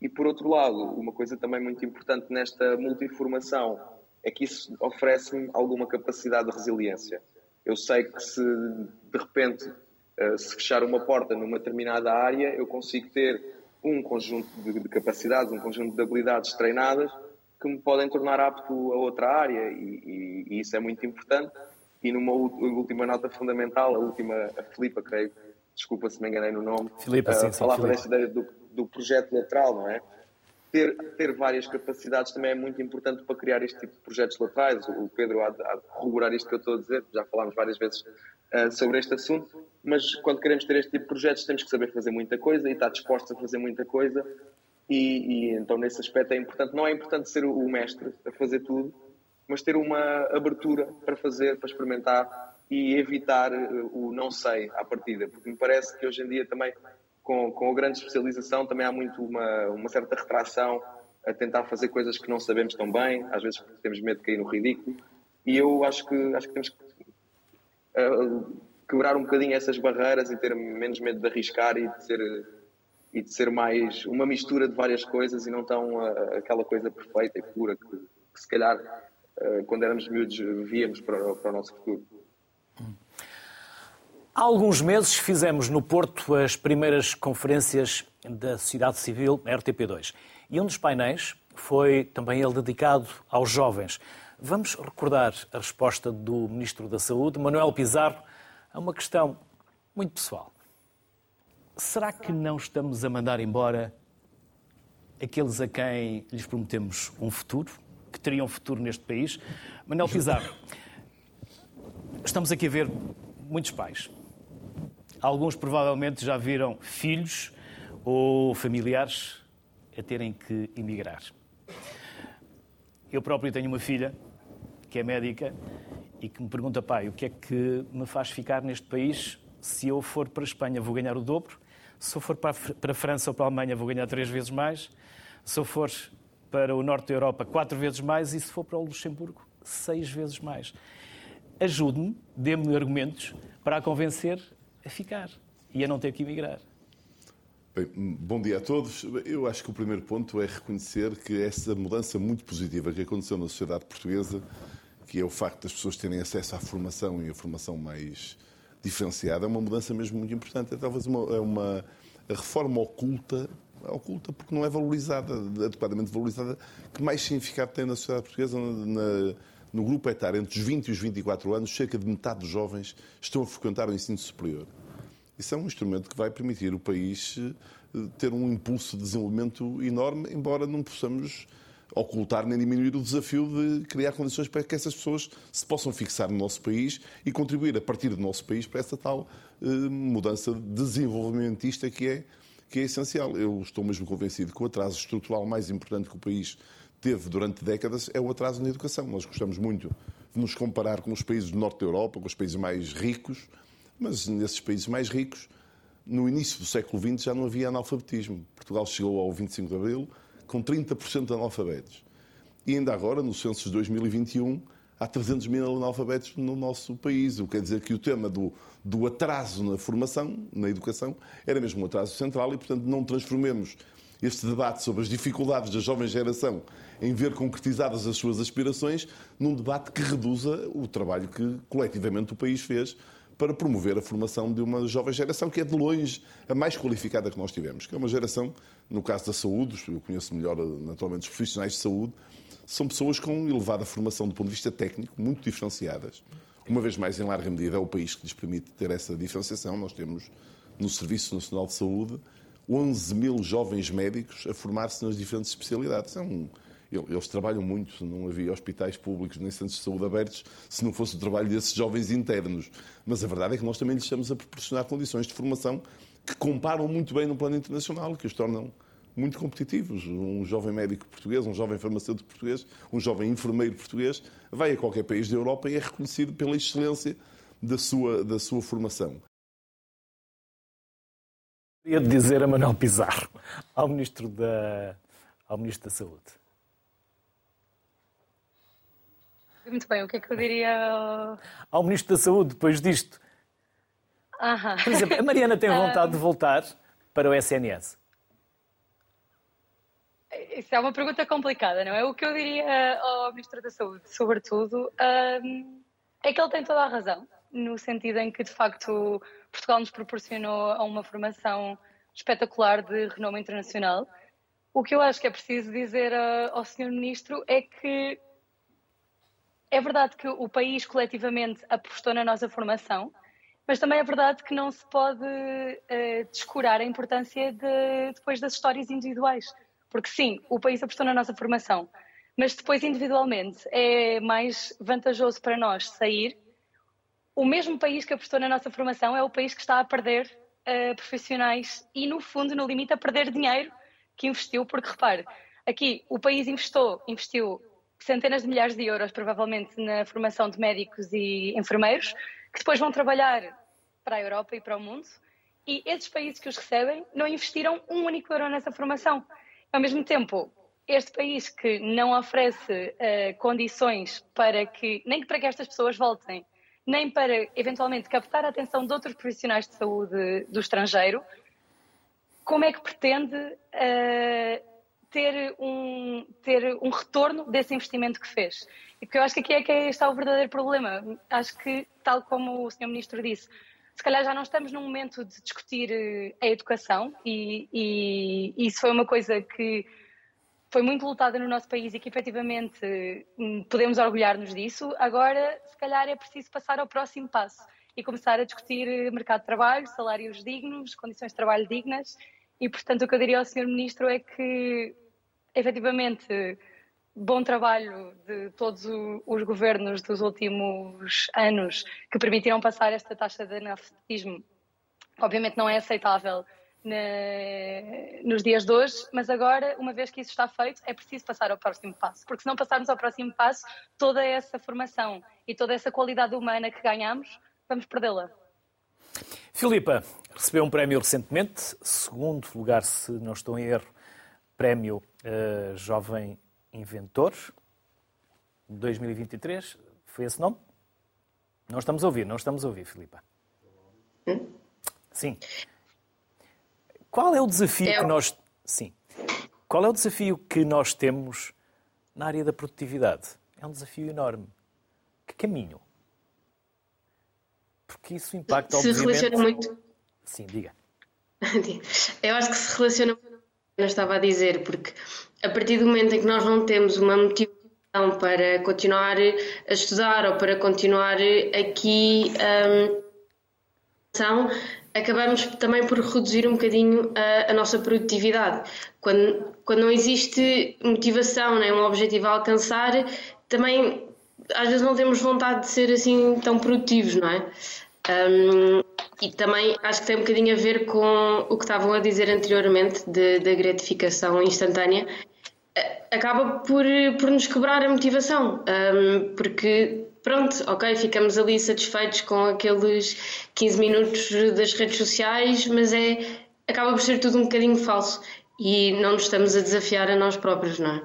E por outro lado, uma coisa também muito importante nesta multiformação é que isso oferece-me alguma capacidade de resiliência. Eu sei que se de repente eh, se fechar uma porta numa determinada área, eu consigo ter um conjunto de capacidades, um conjunto de habilidades treinadas que me podem tornar apto a outra área e, e, e isso é muito importante. E numa última nota fundamental, a última, a Filipa, creio, desculpa se me enganei no nome, Filipa, sim, uh, falava desta ideia do, do projeto lateral, não é? Ter, ter várias capacidades também é muito importante para criar este tipo de projetos laterais. O Pedro há de, há de corroborar isto que eu estou a dizer, já falámos várias vezes uh, sobre este assunto, mas quando queremos ter este tipo de projetos temos que saber fazer muita coisa e estar dispostos a fazer muita coisa. E, e, então nesse aspecto é importante, não é importante ser o, mestre a fazer tudo, mas ter uma abertura para fazer, para experimentar e evitar eh, o não sei à partida, porque me parece que hoje em dia também com, com a grande especialização também há muito uma, uma certa retração a tentar fazer coisas que não sabemos tão bem, às vezes temos medo de cair no ridículo e eu acho que acho que temos que uh, quebrar um bocadinho essas barreiras e ter menos medo de arriscar e de ser e de ser mais uma mistura de várias coisas e não tão uh, aquela coisa perfeita e pura que, que se calhar uh, quando éramos miúdos víamos para, para o nosso futuro. Há alguns meses fizemos no Porto as primeiras conferências da sociedade civil RTP2 e um dos painéis foi também ele dedicado aos jovens. Vamos recordar a resposta do Ministro da Saúde, Manuel Pizarro, a uma questão muito pessoal será que não estamos a mandar embora aqueles a quem lhes prometemos um futuro, que teriam futuro neste país? Manuel Pizarro, estamos aqui a ver muitos pais. Alguns provavelmente já viram filhos ou familiares a terem que emigrar. Eu próprio tenho uma filha que é médica e que me pergunta, pai, o que é que me faz ficar neste país? Se eu for para a Espanha, vou ganhar o dobro se eu for para a França ou para a Alemanha, vou ganhar três vezes mais. Se eu for para o norte da Europa, quatro vezes mais. E se for para o Luxemburgo, seis vezes mais. Ajude-me, dê-me argumentos para a convencer a ficar e a não ter que emigrar. Bem, bom dia a todos. Eu acho que o primeiro ponto é reconhecer que essa mudança muito positiva que aconteceu na sociedade portuguesa, que é o facto das pessoas terem acesso à formação e a formação mais diferenciada, é uma mudança mesmo muito importante. É talvez uma, é uma reforma oculta, oculta porque não é valorizada, adequadamente valorizada, que mais significado tem na sociedade portuguesa, na, no grupo etário entre os 20 e os 24 anos, cerca de metade dos jovens estão a frequentar o ensino superior. Isso é um instrumento que vai permitir o país eh, ter um impulso de desenvolvimento enorme, embora não possamos ocultar nem diminuir o desafio de criar condições para que essas pessoas se possam fixar no nosso país e contribuir a partir do nosso país para essa tal eh, mudança desenvolvimentista que é que é essencial. Eu estou mesmo convencido que o atraso estrutural mais importante que o país teve durante décadas é o atraso na educação. Nós gostamos muito de nos comparar com os países do norte da Europa, com os países mais ricos, mas nesses países mais ricos, no início do século XX já não havia analfabetismo. Portugal chegou ao 25 de Abril com 30% de analfabetos. E ainda agora, no censo de 2021, há 300 mil analfabetos no nosso país. O que quer dizer que o tema do, do atraso na formação, na educação, era mesmo um atraso central e, portanto, não transformemos este debate sobre as dificuldades da jovem geração em ver concretizadas as suas aspirações num debate que reduza o trabalho que coletivamente o país fez para promover a formação de uma jovem geração que é de longe a mais qualificada que nós tivemos, que é uma geração, no caso da saúde, eu conheço melhor naturalmente os profissionais de saúde, são pessoas com elevada formação do ponto de vista técnico, muito diferenciadas. Uma vez mais, em larga medida, é o país que lhes permite ter essa diferenciação. Nós temos no Serviço Nacional de Saúde 11 mil jovens médicos a formar-se nas diferentes especialidades. É um, eles trabalham muito, não havia hospitais públicos nem centros de saúde abertos se não fosse o trabalho desses jovens internos. Mas a verdade é que nós também lhes estamos a proporcionar condições de formação que comparam muito bem no plano internacional, que os tornam muito competitivos. Um jovem médico português, um jovem farmacêutico português, um jovem enfermeiro português vai a qualquer país da Europa e é reconhecido pela excelência da sua, da sua formação. Queria dizer a Manuel Pizarro, ao Ministro da, ao Ministro da Saúde. Muito bem, o que é que eu diria ao Ministro da Saúde depois disto? Aham. Por exemplo, a Mariana tem vontade de voltar para o SNS? Isso é uma pergunta complicada, não é? O que eu diria ao Ministro da Saúde, sobretudo, hum, é que ele tem toda a razão, no sentido em que, de facto, Portugal nos proporcionou uma formação espetacular de renome internacional. O que eu acho que é preciso dizer ao Sr. Ministro é que é verdade que o país coletivamente apostou na nossa formação, mas também é verdade que não se pode uh, descurar a importância de, depois das histórias individuais. Porque sim, o país apostou na nossa formação, mas depois individualmente é mais vantajoso para nós sair. O mesmo país que apostou na nossa formação é o país que está a perder uh, profissionais e, no fundo, no limite, a perder dinheiro que investiu, porque repare, aqui o país investiu, investiu centenas de milhares de euros, provavelmente, na formação de médicos e enfermeiros, que depois vão trabalhar para a Europa e para o mundo, e esses países que os recebem não investiram um único euro nessa formação. Ao mesmo tempo, este país que não oferece uh, condições para que, nem para que estas pessoas voltem, nem para eventualmente captar a atenção de outros profissionais de saúde do estrangeiro, como é que pretende uh, ter, um, ter um retorno desse investimento que fez? E porque eu acho que aqui é que está o verdadeiro problema. Acho que, tal como o Sr. Ministro disse, se calhar já não estamos num momento de discutir eh, a educação e, e, isso foi uma coisa que foi muito lutada no nosso país e que efetivamente hum, podemos orgulhar-nos disso. Agora, se calhar é preciso passar ao próximo passo e começar a discutir eh, mercado de trabalho, salários dignos, condições de trabalho dignas e, portanto, o que eu diria ao Sr. Ministro é que efetivamente bom trabalho de todos os governos dos últimos anos que permitiram passar esta taxa de analfabetismo. Obviamente não é aceitável nos dias de hoje, mas agora, uma vez que isso está feito, é preciso passar ao próximo passo, porque se não passarmos ao próximo passo, toda essa formação e toda essa qualidade humana que ganhamos, vamos perdê-la. Filipa recebeu um prémio recentemente, segundo lugar, se não estou em erro, prémio uh, Jovem Inventores 2023. Foi esse nome? Não estamos a ouvir, não estamos a ouvir, Filipa. Hum? Sim. Qual é o desafio é... que nós. Sim. Qual é o desafio que nós temos na área da produtividade? É um desafio enorme. Que caminho? Porque isso impacta, se obviamente... Se relaciona muito... Sim, diga. Eu acho que se relaciona muito eu estava a dizer, porque a partir do momento em que nós não temos uma motivação para continuar a estudar ou para continuar aqui um, acabamos também por reduzir um bocadinho a, a, nossa produtividade. Quando, quando não existe motivação, nem um objetivo a alcançar, também às vezes não temos vontade de ser assim tão produtivos, não é? Um, e também acho que tem um bocadinho a ver com o que estavam a dizer anteriormente da gratificação instantânea. Acaba por, por nos quebrar a motivação, um, porque pronto, ok, ficamos ali satisfeitos com aqueles 15 minutos das redes sociais, mas é acaba por ser tudo um bocadinho falso e não nos estamos a desafiar a nós próprios, não é?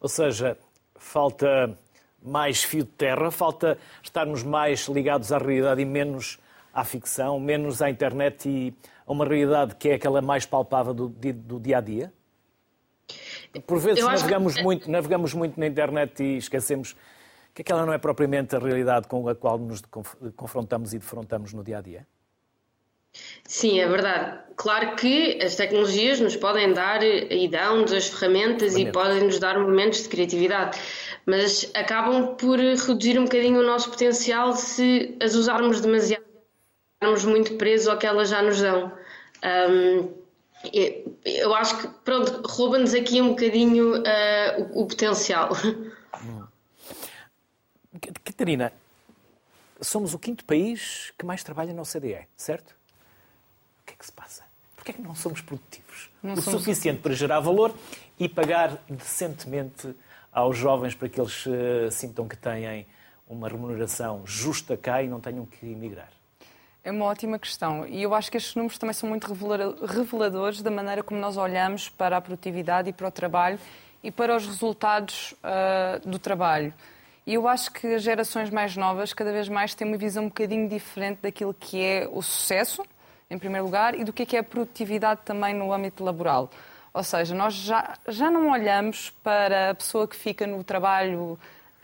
Ou seja, falta mais fio de terra, falta estarmos mais ligados à realidade e menos à ficção, menos à internet e a uma realidade que é aquela mais palpável do, do dia a dia? Por vezes navegamos, que... muito, navegamos muito na internet e esquecemos que aquela não é propriamente a realidade com a qual nos confrontamos e defrontamos no dia a dia? Sim, é verdade. Claro que as tecnologias nos podem dar e dão-nos as ferramentas e podem nos dar momentos de criatividade, mas acabam por reduzir um bocadinho o nosso potencial se as usarmos demasiado, estarmos muito presos ao que elas já nos dão. Um, eu acho que, pronto, rouba-nos aqui um bocadinho uh, o, o, potencial. Catarina, somos o quinto país que mais trabalha na OCDE, certo? O que é que se passa? Porquê é que não somos produtivos? Não o somos... suficiente para gerar valor e pagar decentemente aos jovens para que eles uh, sintam que têm uma remuneração justa cá e não tenham que emigrar? É uma ótima questão e eu acho que estes números também são muito reveladores da maneira como nós olhamos para a produtividade e para o trabalho e para os resultados uh, do trabalho. E eu acho que as gerações mais novas cada vez mais têm uma visão um bocadinho diferente daquilo que é o sucesso, em primeiro lugar, e do que é, que é a produtividade também no âmbito laboral. Ou seja, nós já, já não olhamos para a pessoa que fica no trabalho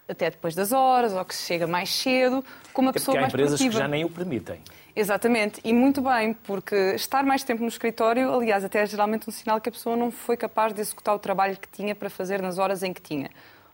até depois das horas ou que chega mais cedo como a pessoa mais produtiva. há empresas que já nem o permitem. Exatamente, e muito bem, porque estar mais tempo no escritório, aliás, até é geralmente um sinal que a pessoa não foi capaz de executar o trabalho que tinha para fazer nas horas em que tinha.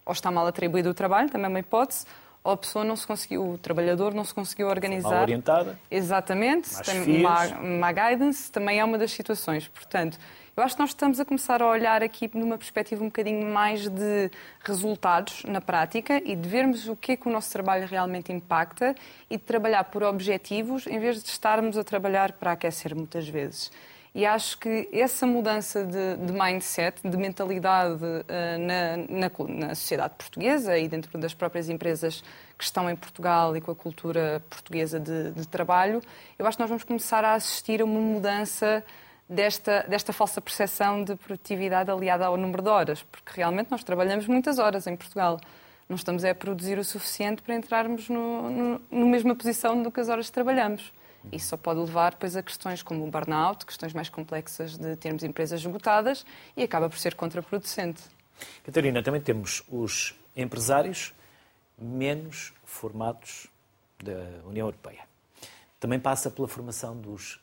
Ou está mal atribuído o trabalho, também é uma hipótese, ou a pessoa não se conseguiu, o trabalhador não se conseguiu organizar. Mal orientada. Exatamente, tem uma, uma guidance, também é uma das situações. Portanto, eu acho que nós estamos a começar a olhar aqui numa perspectiva um bocadinho mais de resultados na prática e de vermos o que é que o nosso trabalho realmente impacta e de trabalhar por objetivos em vez de estarmos a trabalhar para aquecer muitas vezes. E acho que essa mudança de, de mindset, de mentalidade uh, na, na, na, sociedade portuguesa e dentro das próprias empresas que estão em Portugal e com a cultura portuguesa de, de trabalho, eu acho que nós vamos começar a assistir a uma mudança desta, desta falsa percepção de produtividade aliada ao número de horas, porque realmente nós trabalhamos muitas horas em Portugal. Não estamos a produzir o suficiente para entrarmos no, no, na mesma posição do que as horas que trabalhamos. Isso só pode levar depois a questões como o burnout, questões mais complexas de termos empresas esgotadas e acaba por ser contraproducente. Catarina, também temos os empresários menos formados da União Europeia. Também passa pela formação dos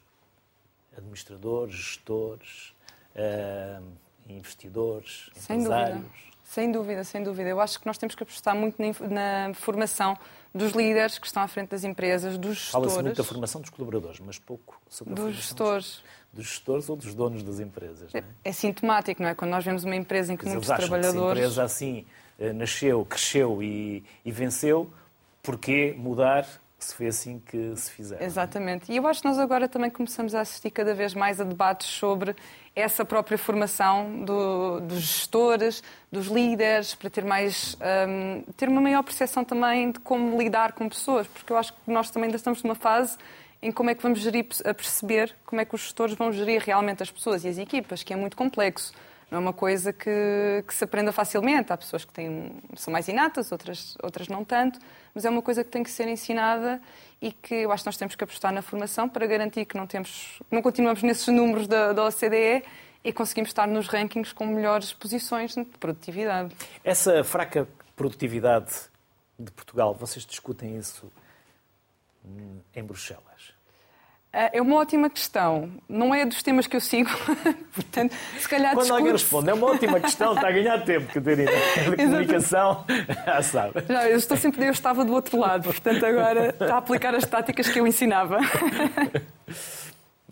administradores, gestores, uh, investidores, sem empresários. Dúvida. Sem dúvida, sem dúvida. Eu acho que nós temos que apostar muito na, na formação dos líderes que estão à frente das empresas, dos gestores. Fala-se muito da formação dos colaboradores, mas pouco sobre a dos gestores. Dos, dos, gestores ou dos donos das empresas. É? É, é? sintomático, não é? Quando nós vemos uma empresa em que muitos trabalhadores. Que se a empresa assim eh, nasceu, cresceu e, e venceu, porquê mudar se foi assim que se fizeram. Exatamente. E eu acho que nós agora também começamos a assistir cada vez mais a debates sobre essa própria formação do, dos gestores, dos líderes, para ter mais um, ter uma maior percepção também de como lidar com pessoas, porque eu acho que nós também ainda estamos numa fase em como é que vamos gerir, a perceber como é que os gestores vão gerir realmente as pessoas e as equipas, que é muito complexo. Não é uma coisa que, que se aprenda facilmente. Há pessoas que têm, são mais inatas, outras, outras não tanto, mas é uma coisa que tem que ser ensinada e que eu acho que nós temos que apostar na formação para garantir que não, temos, não continuamos nesses números da, da OCDE e conseguimos estar nos rankings com melhores posições de produtividade. Essa fraca produtividade de Portugal, vocês discutem isso em Bruxelas? É uma ótima questão. Não é dos temas que eu sigo, portanto, se calhar Quando alguém responde, é uma ótima questão, está a ganhar tempo, Catarina. A comunicação, já sabe. Já, eu estou sempre, eu estava do outro lado, portanto agora está a aplicar as táticas que eu ensinava.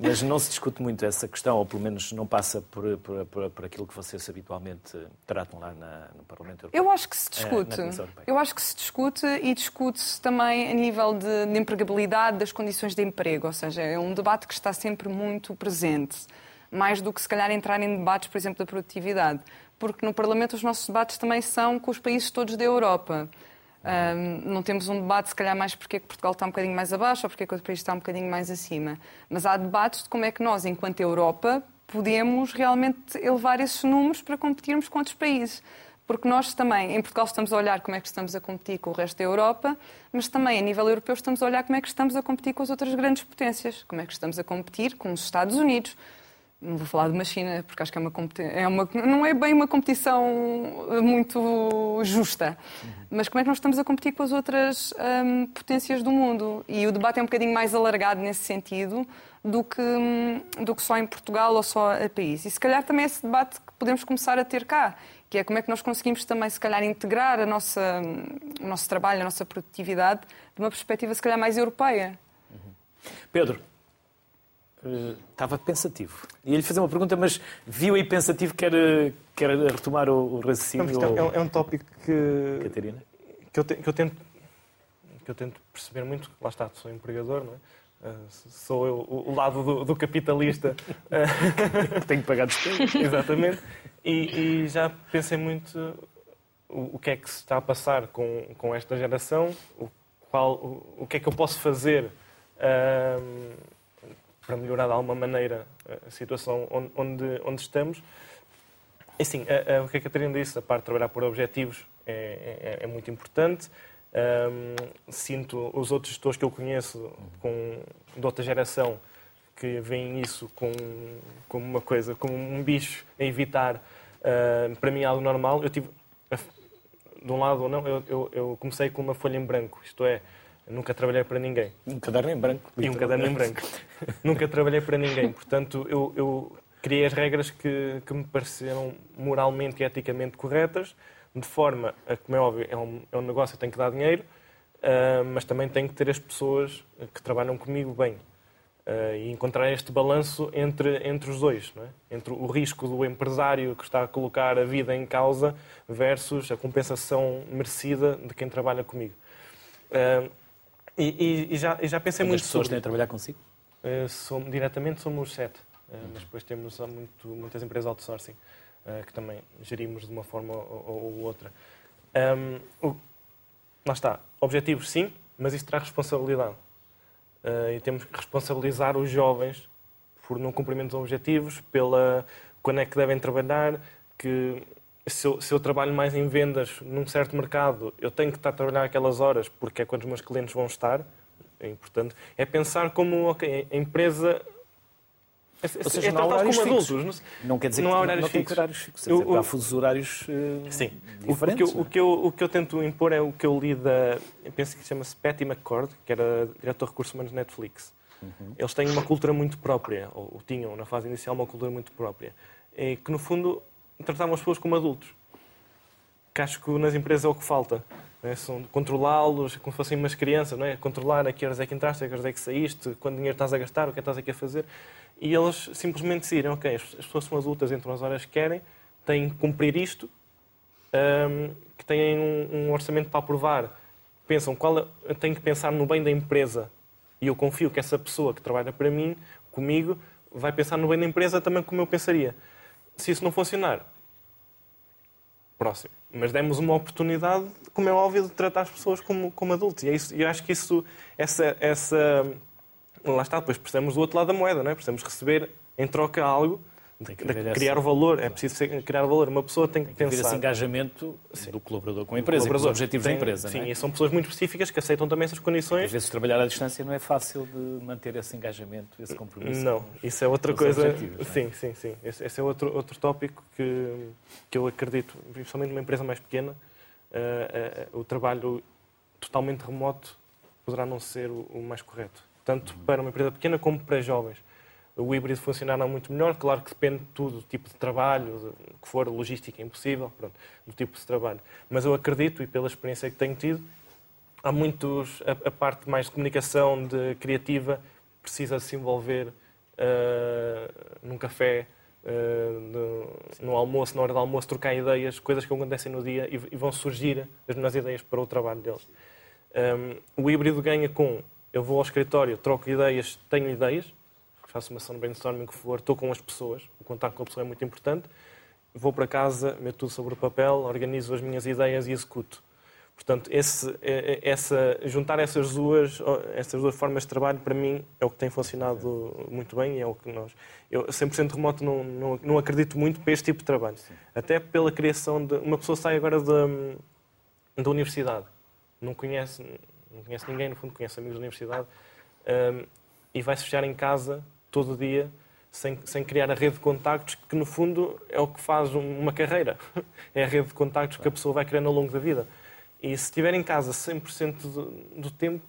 Mas não se discute muito essa questão, ou pelo menos não passa por, por, por, por aquilo que vocês habitualmente tratam lá na, no Parlamento Europeu. Eu acho que se É, discute. Europeia. Eu acho que se discute e discute-se também a nível de, de empregabilidade das condições de emprego, ou seja, é um debate que está sempre muito presente, mais do que se calhar entrar em debates, por exemplo, da produtividade, porque no Parlamento os nossos debates também são com os países todos da Europa. Ahm, não temos um debate, se calhar, mais porque é que Portugal está um bocadinho mais abaixo ou porque é que outro país está um bocadinho mais acima. Mas há debates de como é que nós, enquanto Europa, podemos realmente elevar esses números para competirmos com outros países. Porque nós também, em Portugal, estamos a olhar como é que estamos a competir com o resto da Europa, mas também, a nível europeu, estamos a olhar como é que estamos a competir com as outras grandes potências. Como é que estamos a competir com os Estados Unidos. Não vou falar de uma China, porque acho que é uma, é uma não é bem uma competição muito justa. Mas como é que nós estamos a competir com as outras hum, potências do mundo? E o debate é um bocadinho mais alargado nesse sentido do que, hum, do que só em Portugal ou só a país. E se calhar também é esse debate que podemos começar a ter cá, que é como é que nós conseguimos também, se calhar, integrar a nossa, o nosso trabalho, a nossa produtividade, de uma perspectiva, se calhar, mais europeia. Pedro, eh, estava pensativo. Ia-lhe fazer uma pergunta, mas viu aí pensativo, quer, eh, quer retomar o, o Não, raciocínio? é, ou- um- é um tópico que, Catarina? que, eu te- que eu tento, que eu tento perceber muito. Lá está, sou empregador, não é? Ah, sou eu o, lado do, do capitalista. Tenho que pagar despesas. Exatamente. E, e já pensei muito o, o que é que se está a passar com, com esta geração, o, qual, o, o que é que eu posso fazer ahm, para melhorar de alguma maneira a situação onde, onde, estamos. E, Assim, a- a- o que a Catarina disse, a parte de trabalhar por objetivos é, é- é muito importante. Ahm, sinto os outros gestores que eu conheço com, de outra geração que veem isso com, como uma coisa, como um bicho a evitar. ah, para mim é algo normal. Eu tive, de um lado ou não, eu, eu- eu comecei com uma folha em branco, isto é, nunca trabalhei para ninguém. Um caderno em branco. E um caderno em branco. Nunca trabalhei para ninguém. Portanto, eu, eu criei as regras que, que me pareceram moralmente e eticamente corretas, de forma a, como é óbvio, é um, é um negócio, eu tenho que dar dinheiro, ah, mas também tenho que ter as pessoas que trabalham comigo bem. Ah, e encontrar este balanço entre, entre os dois, não é? entre o risco do empresário que está a colocar a vida em causa versus a compensação merecida de quem trabalha comigo. Ah, e, e- e já, e já pensei muito Quantas pessoas sobre têm a trabalhar consigo? Uh, somos- diretamente somos sete, Uh, mas depois temos muito- muitas empresas outsourcing uh, que também gerimos de uma forma ou, ou- ou outra. Um, o- lá está, objetivos sim, mas isso traz responsabilidade. E temos que responsabilizar os jovens por não cumprimento dos objetivos, pela quando é que devem trabalhar, que se eu, se eu trabalho mais em vendas num certo mercado, eu tenho que estar a trabalhar aquelas horas porque é quando os meus clientes vão estar. É importante. É pensar como, ok, a empresa é, Ou seja, é não há horários como fixos. adultos. Não, Não quer dizer Não que há horários não tem fixos. horários fixos. Eu- dizer, Há fusos horários eh, Sim. O, o diferentes. que eu, o, que eu, o que eu tento impor é o que eu li da. Eu penso que chama-se Patty McCord, que era diretor de recursos humanos da Netflix. Uhum. Eles têm uma cultura muito própria, ou, ou tinham na fase inicial uma cultura muito própria, que no fundo tratavam as pessoas como adultos. Que acho que nas empresas é o que falta. é? Controlá-los como se fossem umas crianças, não é? Controlar a que horas é que entraste, a que horas é que saíste, quanto dinheiro estás a gastar, o que é estás aqui a fazer. E eles simplesmente decidirem, ok, as as pessoas são adultas, entram as horas que querem, têm que cumprir isto, hum, que têm um, um orçamento para aprovar, pensam qual é- tenho que pensar no bem da empresa e eu confio que essa pessoa que trabalha para mim, comigo, vai pensar no bem da empresa também como eu pensaria. Se isso não funcionar, próximo. Mas demos uma oportunidade, como é óbvio, de tratar as pessoas como, como adultos. E é isso, eu acho que isso, essa, essa. Lá está, depois precisamos do outro lado da moeda, não é? Precisamos receber em troca algo, Tem que haver criar essa- valor. É preciso ser- criar valor. Uma pessoa tem que Tem que haver pensar. esse engajamento do colaborador com a empresa, com os objetivos da Tem- empresa. Sim, é? e são pessoas muito específicas que aceitam também essas Às condições. vezes trabalhar à distância não é fácil de manter esse engajamento, esse compromisso. Não, com isso é outra coisa. é? Sim, sim, sim. Esse, esse é outro, outro tópico que, que eu acredito, principalmente numa empresa mais pequena, eh, eh, o trabalho totalmente remoto poderá não ser o, o mais correto. Tanto para uma empresa pequena como para jovens. O híbrido funcionará muito melhor, claro que depende de tudo, do tipo de trabalho, de- que for, logística é impossível, pronto, do tipo de trabalho. Mas eu acredito, e pela experiência que tenho tido, há muitos, a, a parte mais de comunicação, de criativa, precisa se envolver uh, num café, uh, no almoço, na hora do almoço, trocar ideias, coisas que acontecem no dia e, e vão surgir as melhores ideias para o trabalho deles. Um, o híbrido ganha com eu vou ao escritório, troco ideias, tenho ideias, faço uma ação de brainstorming que for, estou com as pessoas, o contato com a pessoa é muito importante, vou para casa, meto tudo sobre o papel, organizo as minhas ideias e executo. Portanto, esse, é, é, essa, juntar essas duas, essas duas formas de trabalho, para mim, é o que tem funcionado muito bem e é o que nós... Eu, 100% remoto, não, não, não, acredito muito para este tipo de trabalho. Até pela criação de... Uma pessoa sai agora da, da universidade, não conhece, não conhece ninguém, no fundo, conhece amigos da universidade, um, e vai-se fechar em casa todo dia sem, sem criar a rede de contactos, que no fundo é o que faz uma carreira. É a rede de contactos que a pessoa vai criando ao longo da vida. E se estiver em casa 100% do, do tempo,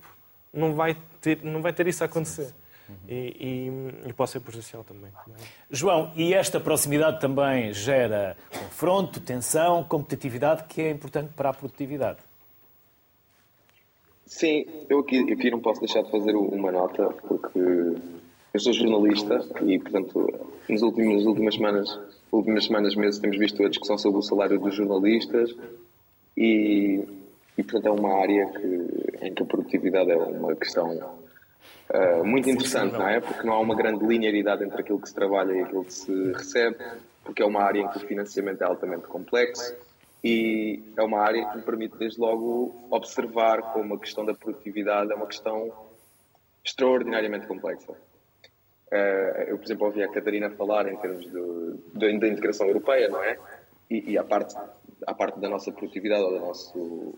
não vai, ter, não vai ter isso a acontecer. Uhum. E, e, e, pode ser prejudicial também. João, e esta proximidade também gera confronto, tensão, competitividade, que é importante para a produtividade. Sim, eu aqui, aqui não posso deixar de fazer uma nota, porque eu sou jornalista e, portanto, nas últimas, nas últimas semanas, últimas semanas, meses, temos visto a discussão sobre o salário dos jornalistas e, e portanto, é uma área que, em que a produtividade é uma questão uh, muito interessante, não é? Porque não há uma grande linearidade entre aquilo que se trabalha e aquilo que se recebe, porque é uma área em que o financiamento é altamente complexo e é uma área que me permite, desde logo, observar como a questão da produtividade é uma questão extraordinariamente complexa. Uh, eu, por exemplo, ouvi a Catarina falar em termos da integração europeia, não é? E, e a, parte, a parte da nossa produtividade ou, do nosso,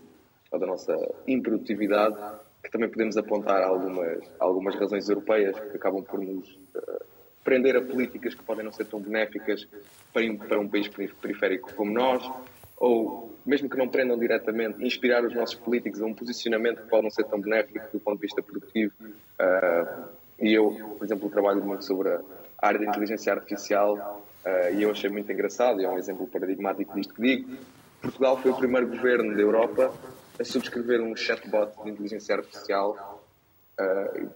ou da nossa improdutividade, que também podemos apontar algumas, algumas razões europeias que acabam por nos uh, prender a políticas que podem não ser tão benéficas para, para um país periférico como nós, ou mesmo que não prendam diretamente, inspirar os nossos políticos a um posicionamento que pode não ser tão benéfico do ponto de vista produtivo. Uh, e eu, por exemplo, trabalho muito sobre a área da inteligência artificial uh, e eu achei muito engraçado, e é um exemplo paradigmático disto que digo. Portugal foi o primeiro governo da Europa a subscrever um chatbot de inteligência artificial, uh,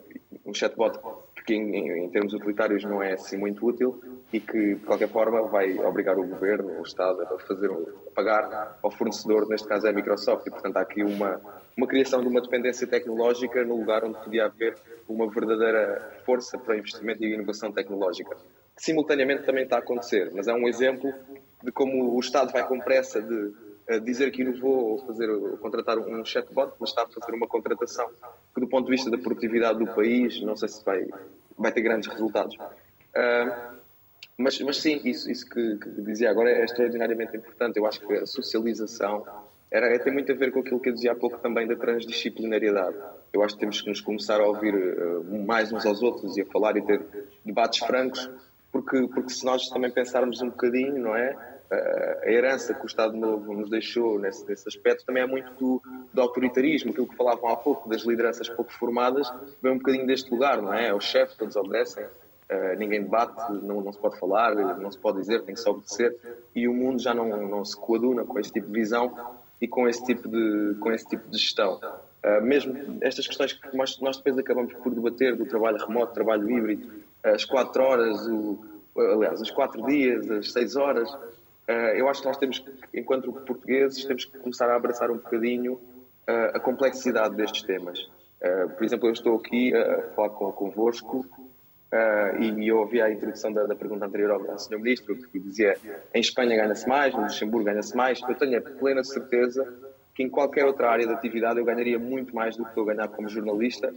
um chatbot que em, em, termos utilitários não é assim muito útil e que de qualquer forma vai obrigar o governo, o Estado a fazer a pagar ao fornecedor, neste caso é a Microsoft, e portanto há aqui uma, uma criação de uma dependência tecnológica no lugar onde podia haver uma verdadeira força para investimento e inovação tecnológica, que simultaneamente também está a acontecer, mas é um exemplo de como o Estado vai com pressa de dizer que inovou ou fazer, contratar um chatbot, mas está a fazer uma contratação que, do ponto de vista da produtividade do país, não sei se vai, vai ter grandes resultados. Uh, mas, mas sim, isso, isso que, que, dizia agora é extraordinariamente importante. Eu acho que a socialização era, é, tem muito a ver com aquilo que eu dizia há pouco também da transdisciplinariedade. Eu acho que temos que nos começar a ouvir uh, mais uns aos outros e a falar e ter debates francos, porque, porque se nós também pensarmos um bocadinho, não é? a herança que o Estado Novo nos deixou nesse, nesse aspecto também é muito do, do, autoritarismo, aquilo que falavam há pouco, das lideranças pouco formadas, vem um bocadinho deste lugar, não é? É o chefe, todos obedecem, uh, ninguém debate, não, não, se pode falar, não se pode dizer, tem que se obedecer, e o mundo já não, não se coaduna com esse tipo de visão e com esse tipo de, com esse tipo de gestão. Uh, mesmo estas questões que nós, nós depois acabamos por debater, do trabalho remoto, trabalho híbrido, as quatro horas, o, aliás, os quatro dias, as seis horas, eh, eu acho que nós temos, enquanto portugueses, temos que começar a abraçar um bocadinho eh, a complexidade destes temas. Eh, por exemplo, eu estou aqui a falar com, convosco e eu ouvi a introdução da, da pergunta anterior ao, ao Sr. Ministro, que dizia em Espanha ganha-se mais, no Luxemburgo ganha-se mais. Eu tenho a plena certeza que em qualquer outra área de atividade eu ganharia muito mais do que estou a ganhar como jornalista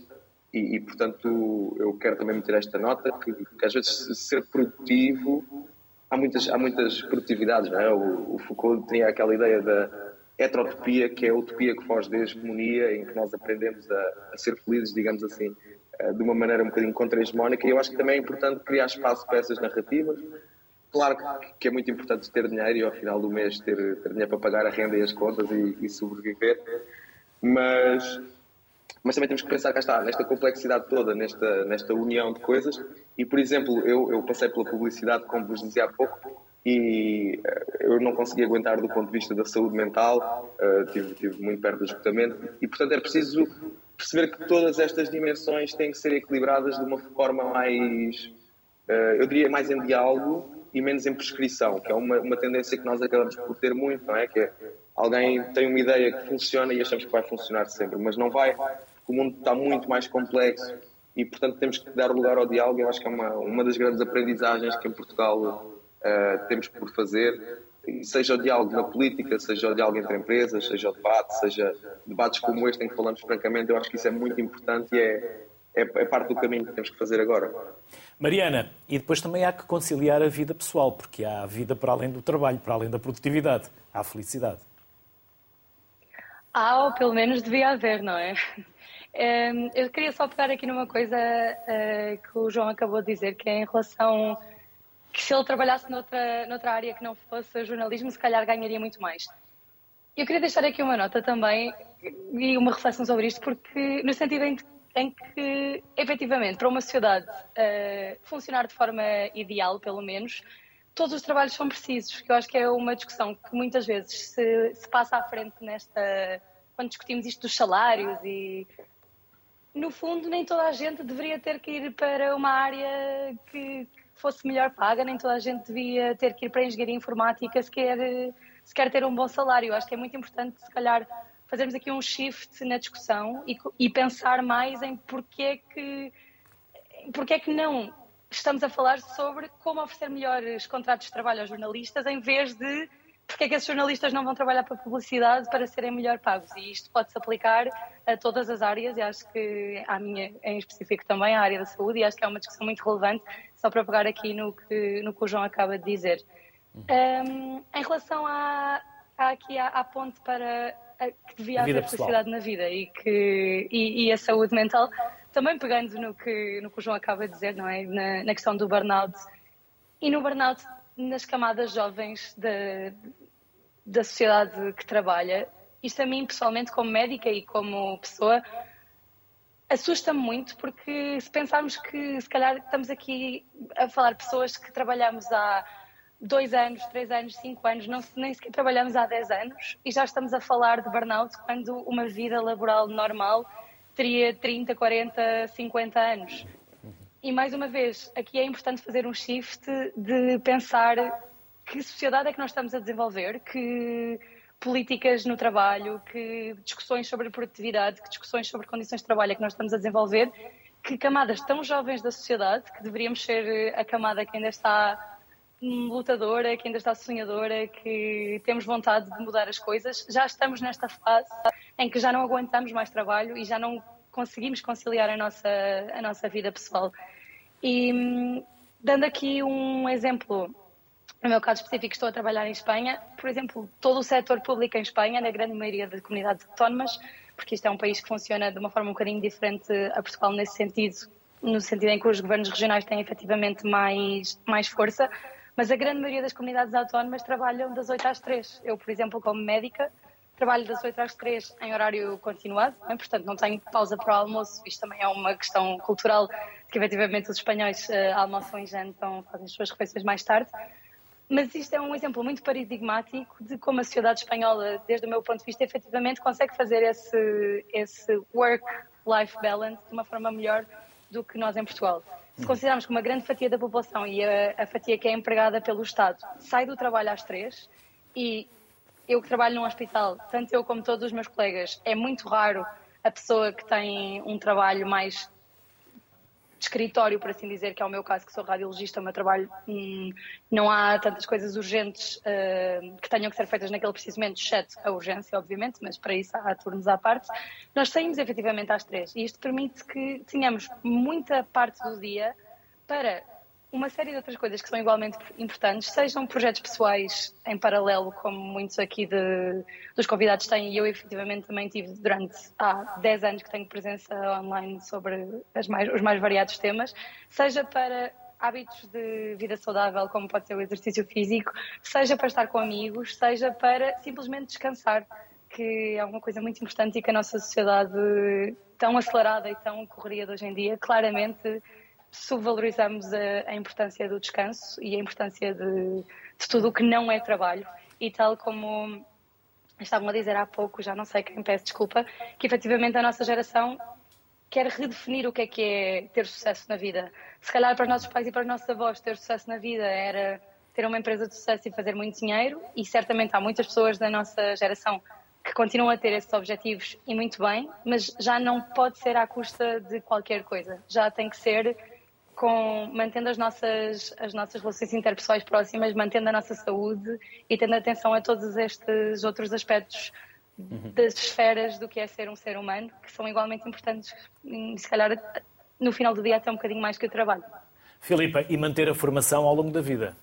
e, e, portanto, eu quero também meter esta nota, que, que às vezes ser produtivo há muitas, há muitas produtividades, não é? O, o Foucault tinha aquela ideia da heterotopia, que é a utopia que foge da hegemonia, em que nós aprendemos a, a ser felizes, digamos assim, de uma maneira um bocadinho contra-hegemónica. E eu acho que também é importante criar espaço para essas narrativas. Claro que é muito importante ter dinheiro e ao final do mês ter, ter dinheiro para pagar a renda e as contas e, e sobreviver, mas mas também temos que pensar, cá está, nesta complexidade toda, nesta, nesta união de coisas. E, por exemplo, eu, eu passei pela publicidade, como vos dizia há pouco, e uh, eu não consegui aguentar do ponto de vista da saúde mental, uh, tive, tive muito perto do esgotamento, e, portanto, é preciso perceber que todas estas dimensões têm que ser equilibradas de uma forma mais eu diria mais em diálogo e menos em prescrição, que é uma, uma tendência que nós acabamos por ter muito, não é? Que é, alguém tem uma ideia que funciona e achamos que vai funcionar sempre, mas não vai, o mundo está muito mais complexo e, portanto, temos que dar lugar ao diálogo. Eu acho que é uma, uma das grandes aprendizagens que em Portugal uh, temos por fazer, seja o diálogo na política, seja o diálogo entre empresas, seja o debate, seja debates como este em que falamos francamente. Eu acho que isso é muito importante e é, é, é parte do caminho que temos que fazer agora. Mariana, e depois também há que conciliar a vida pessoal, porque há a vida para além do trabalho, para além da produtividade, há a felicidade. Há, ou pelo menos devia haver, não é? Ehm, eu queria só pegar aqui numa coisa eh, que o João acabou de dizer, que é em relação que se ele trabalhasse noutra, noutra área que não fosse jornalismo, se calhar ganharia muito mais. Eu queria deixar aqui uma nota também e uma reflexão sobre isto, porque no sentido em que em que, efetivamente, para uma sociedade uh, funcionar de forma ideal, pelo menos, todos os trabalhos são precisos. Que eu acho que é uma discussão que muitas vezes se, se passa à frente nesta. quando discutimos isto dos salários e. No fundo, nem toda a gente deveria ter que ir para uma área que fosse melhor paga, nem toda a gente devia ter que ir para a engenharia informática se quer, se quer ter um bom salário. Eu acho que é muito importante, se calhar, fazermos aqui um shift na discussão e, e pensar mais em porquê que, porquê que não estamos a falar sobre como oferecer melhores contratos de trabalho aos jornalistas em vez de porque é que esses jornalistas não vão trabalhar para publicidade para serem melhor pagos. E isto pode-se aplicar a todas as áreas, e acho que à minha em específico também, à área da saúde, e acho que é uma discussão muito relevante, só para pegar aqui no que, no que o João acaba de dizer. Um, em relação à, aqui à, à ponte para que devia haver pessoal. felicidade na vida e, que, e, e, a saúde mental, também pegando no que, no que o João acaba de dizer, não é? Na, na questão do burnout. E no burnout, nas camadas jovens da, da sociedade que trabalha, isto a mim, pessoalmente, como médica e como pessoa, assusta-me muito, porque se pensarmos que, se calhar, estamos aqui a falar de pessoas que trabalhamos há dois anos, três anos, cinco anos, não, nem sequer trabalhamos há dez anos e já estamos a falar de burnout quando uma vida laboral normal teria 30, 40, 50 anos. E mais uma vez, aqui é importante fazer um shift de pensar que sociedade é que nós estamos a desenvolver, que políticas no trabalho, que discussões sobre produtividade, que discussões sobre condições de trabalho é que nós estamos a desenvolver, que camadas tão jovens da sociedade, que deveríamos ser a camada que ainda está lutadora, que ainda está sonhadora, que temos vontade de mudar as coisas. Já estamos nesta fase em que já não aguentamos mais trabalho e já não conseguimos conciliar a nossa, a nossa vida pessoal. E dando aqui um exemplo, no meu caso específico, estou a trabalhar em Espanha. Por exemplo, todo o setor público em Espanha, na grande maioria das comunidades autónomas, porque isto é um país que funciona de uma forma um bocadinho diferente a Portugal nesse sentido, no sentido em que os governos regionais têm efetivamente mais, mais força mas a grande maioria das comunidades autónomas trabalham das 8 às 3. Eu, por exemplo, como médica, trabalho das 8 às 3 em horário continuado, é? portanto não tenho pausa para o almoço. Isto também é uma questão cultural, que efetivamente os espanhóis uh, almoçam e jantam, fazem as suas refeições mais tarde. Mas isto é um exemplo muito paradigmático de como a sociedade espanhola, desde o meu ponto de vista, efetivamente consegue fazer esse, esse work-life balance de uma forma melhor do que nós em Portugal. Se considerarmos que uma grande fatia da população e a, a, fatia que é empregada pelo Estado sai do trabalho às três e eu que trabalho num hospital, tanto eu como todos os meus colegas, é muito raro a pessoa que tem um trabalho mais escritório, por assim dizer, que é o meu caso, que sou radiologista, o meu trabalho hum, não há tantas coisas urgentes uh, que tenham que ser feitas naquele preciso momento, exceto a urgência, obviamente, mas para isso há turnos à parte. Nós saímos efetivamente às três e isto permite que tenhamos muita parte do dia para uma série de outras coisas que são igualmente importantes, sejam projetos pessoais em paralelo, como muitos aqui de, dos convidados têm, e eu efetivamente também tive durante há 10 anos que tenho presença online sobre mais, os mais variados temas, seja para hábitos de vida saudável, como pode ser o exercício físico, seja para estar com amigos, seja para simplesmente descansar, que é uma coisa muito importante e que a nossa sociedade tão acelerada e tão corrida hoje em dia, claramente subvalorizamos a, a, importância do descanso e a importância de, de tudo o que não é trabalho. E tal como estavam a dizer há pouco, já não sei quem peço desculpa, que efetivamente a nossa geração quer redefinir o que é que é ter sucesso na vida. Se calhar para os nossos pais e para os nossos avós ter sucesso na vida era ter uma empresa de sucesso e fazer muito dinheiro, e certamente há muitas pessoas da nossa geração que continuam a ter esses objetivos e muito bem, mas já não pode ser à custa de qualquer coisa. Já tem que ser com mantendo as nossas as nossas relações interpessoais próximas, mantendo a nossa saúde e tendo atenção a todos estes outros aspectos uhum. das esferas do que é ser um ser humano, que são igualmente importantes, se calhar no final do dia até um bocadinho mais que o trabalho. Filipa, e manter a formação ao longo da vida?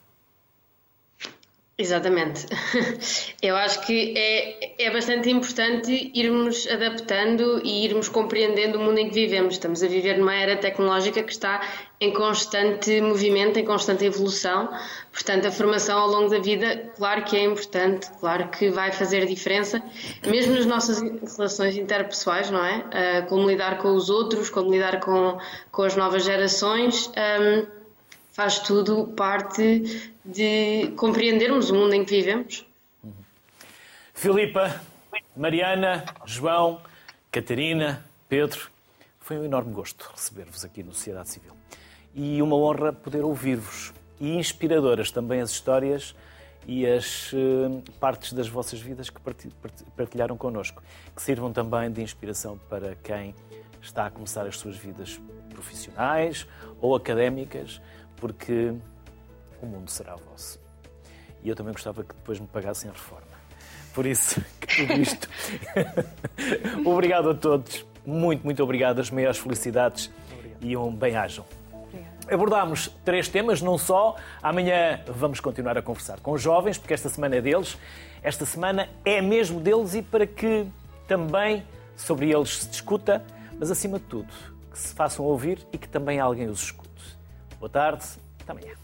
Exatamente. Eu acho que é, é bastante importante irmos adaptando e irmos compreendendo o mundo em que vivemos. Estamos a viver numa era tecnológica que está em constante movimento, em constante evolução. Portanto, a formação ao longo da vida, claro que é importante, claro que vai fazer diferença, mesmo nas nossas relações interpessoais, não é? Uh, como lidar com os outros, como lidar com, com as novas gerações. Um, faz tudo parte de compreendermos o mundo em que vivemos. Filipa, Mariana, João, Catarina, Pedro, foi um enorme gosto receber-vos aqui no Sociedade Civil. E uma honra poder ouvir-vos. E inspiradoras também as histórias e as uh, partes das vossas vidas que partilharam connosco, que sirvam também de inspiração para quem está a começar as suas vidas profissionais ou académicas porque o mundo será vosso. E eu também gostava que depois me pagassem a reforma. Por isso, que tudo isto. obrigado a todos. Muito, muito obrigado. As maiores felicidades obrigado. e um bem-ajam. Abordámos três temas, não só. Amanhã vamos continuar a conversar com os jovens, porque esta semana é deles. Esta semana é mesmo deles e para que também sobre eles se discuta, mas acima de tudo, que se façam ouvir e que também alguém os escute. Boa tarde, até amanhã.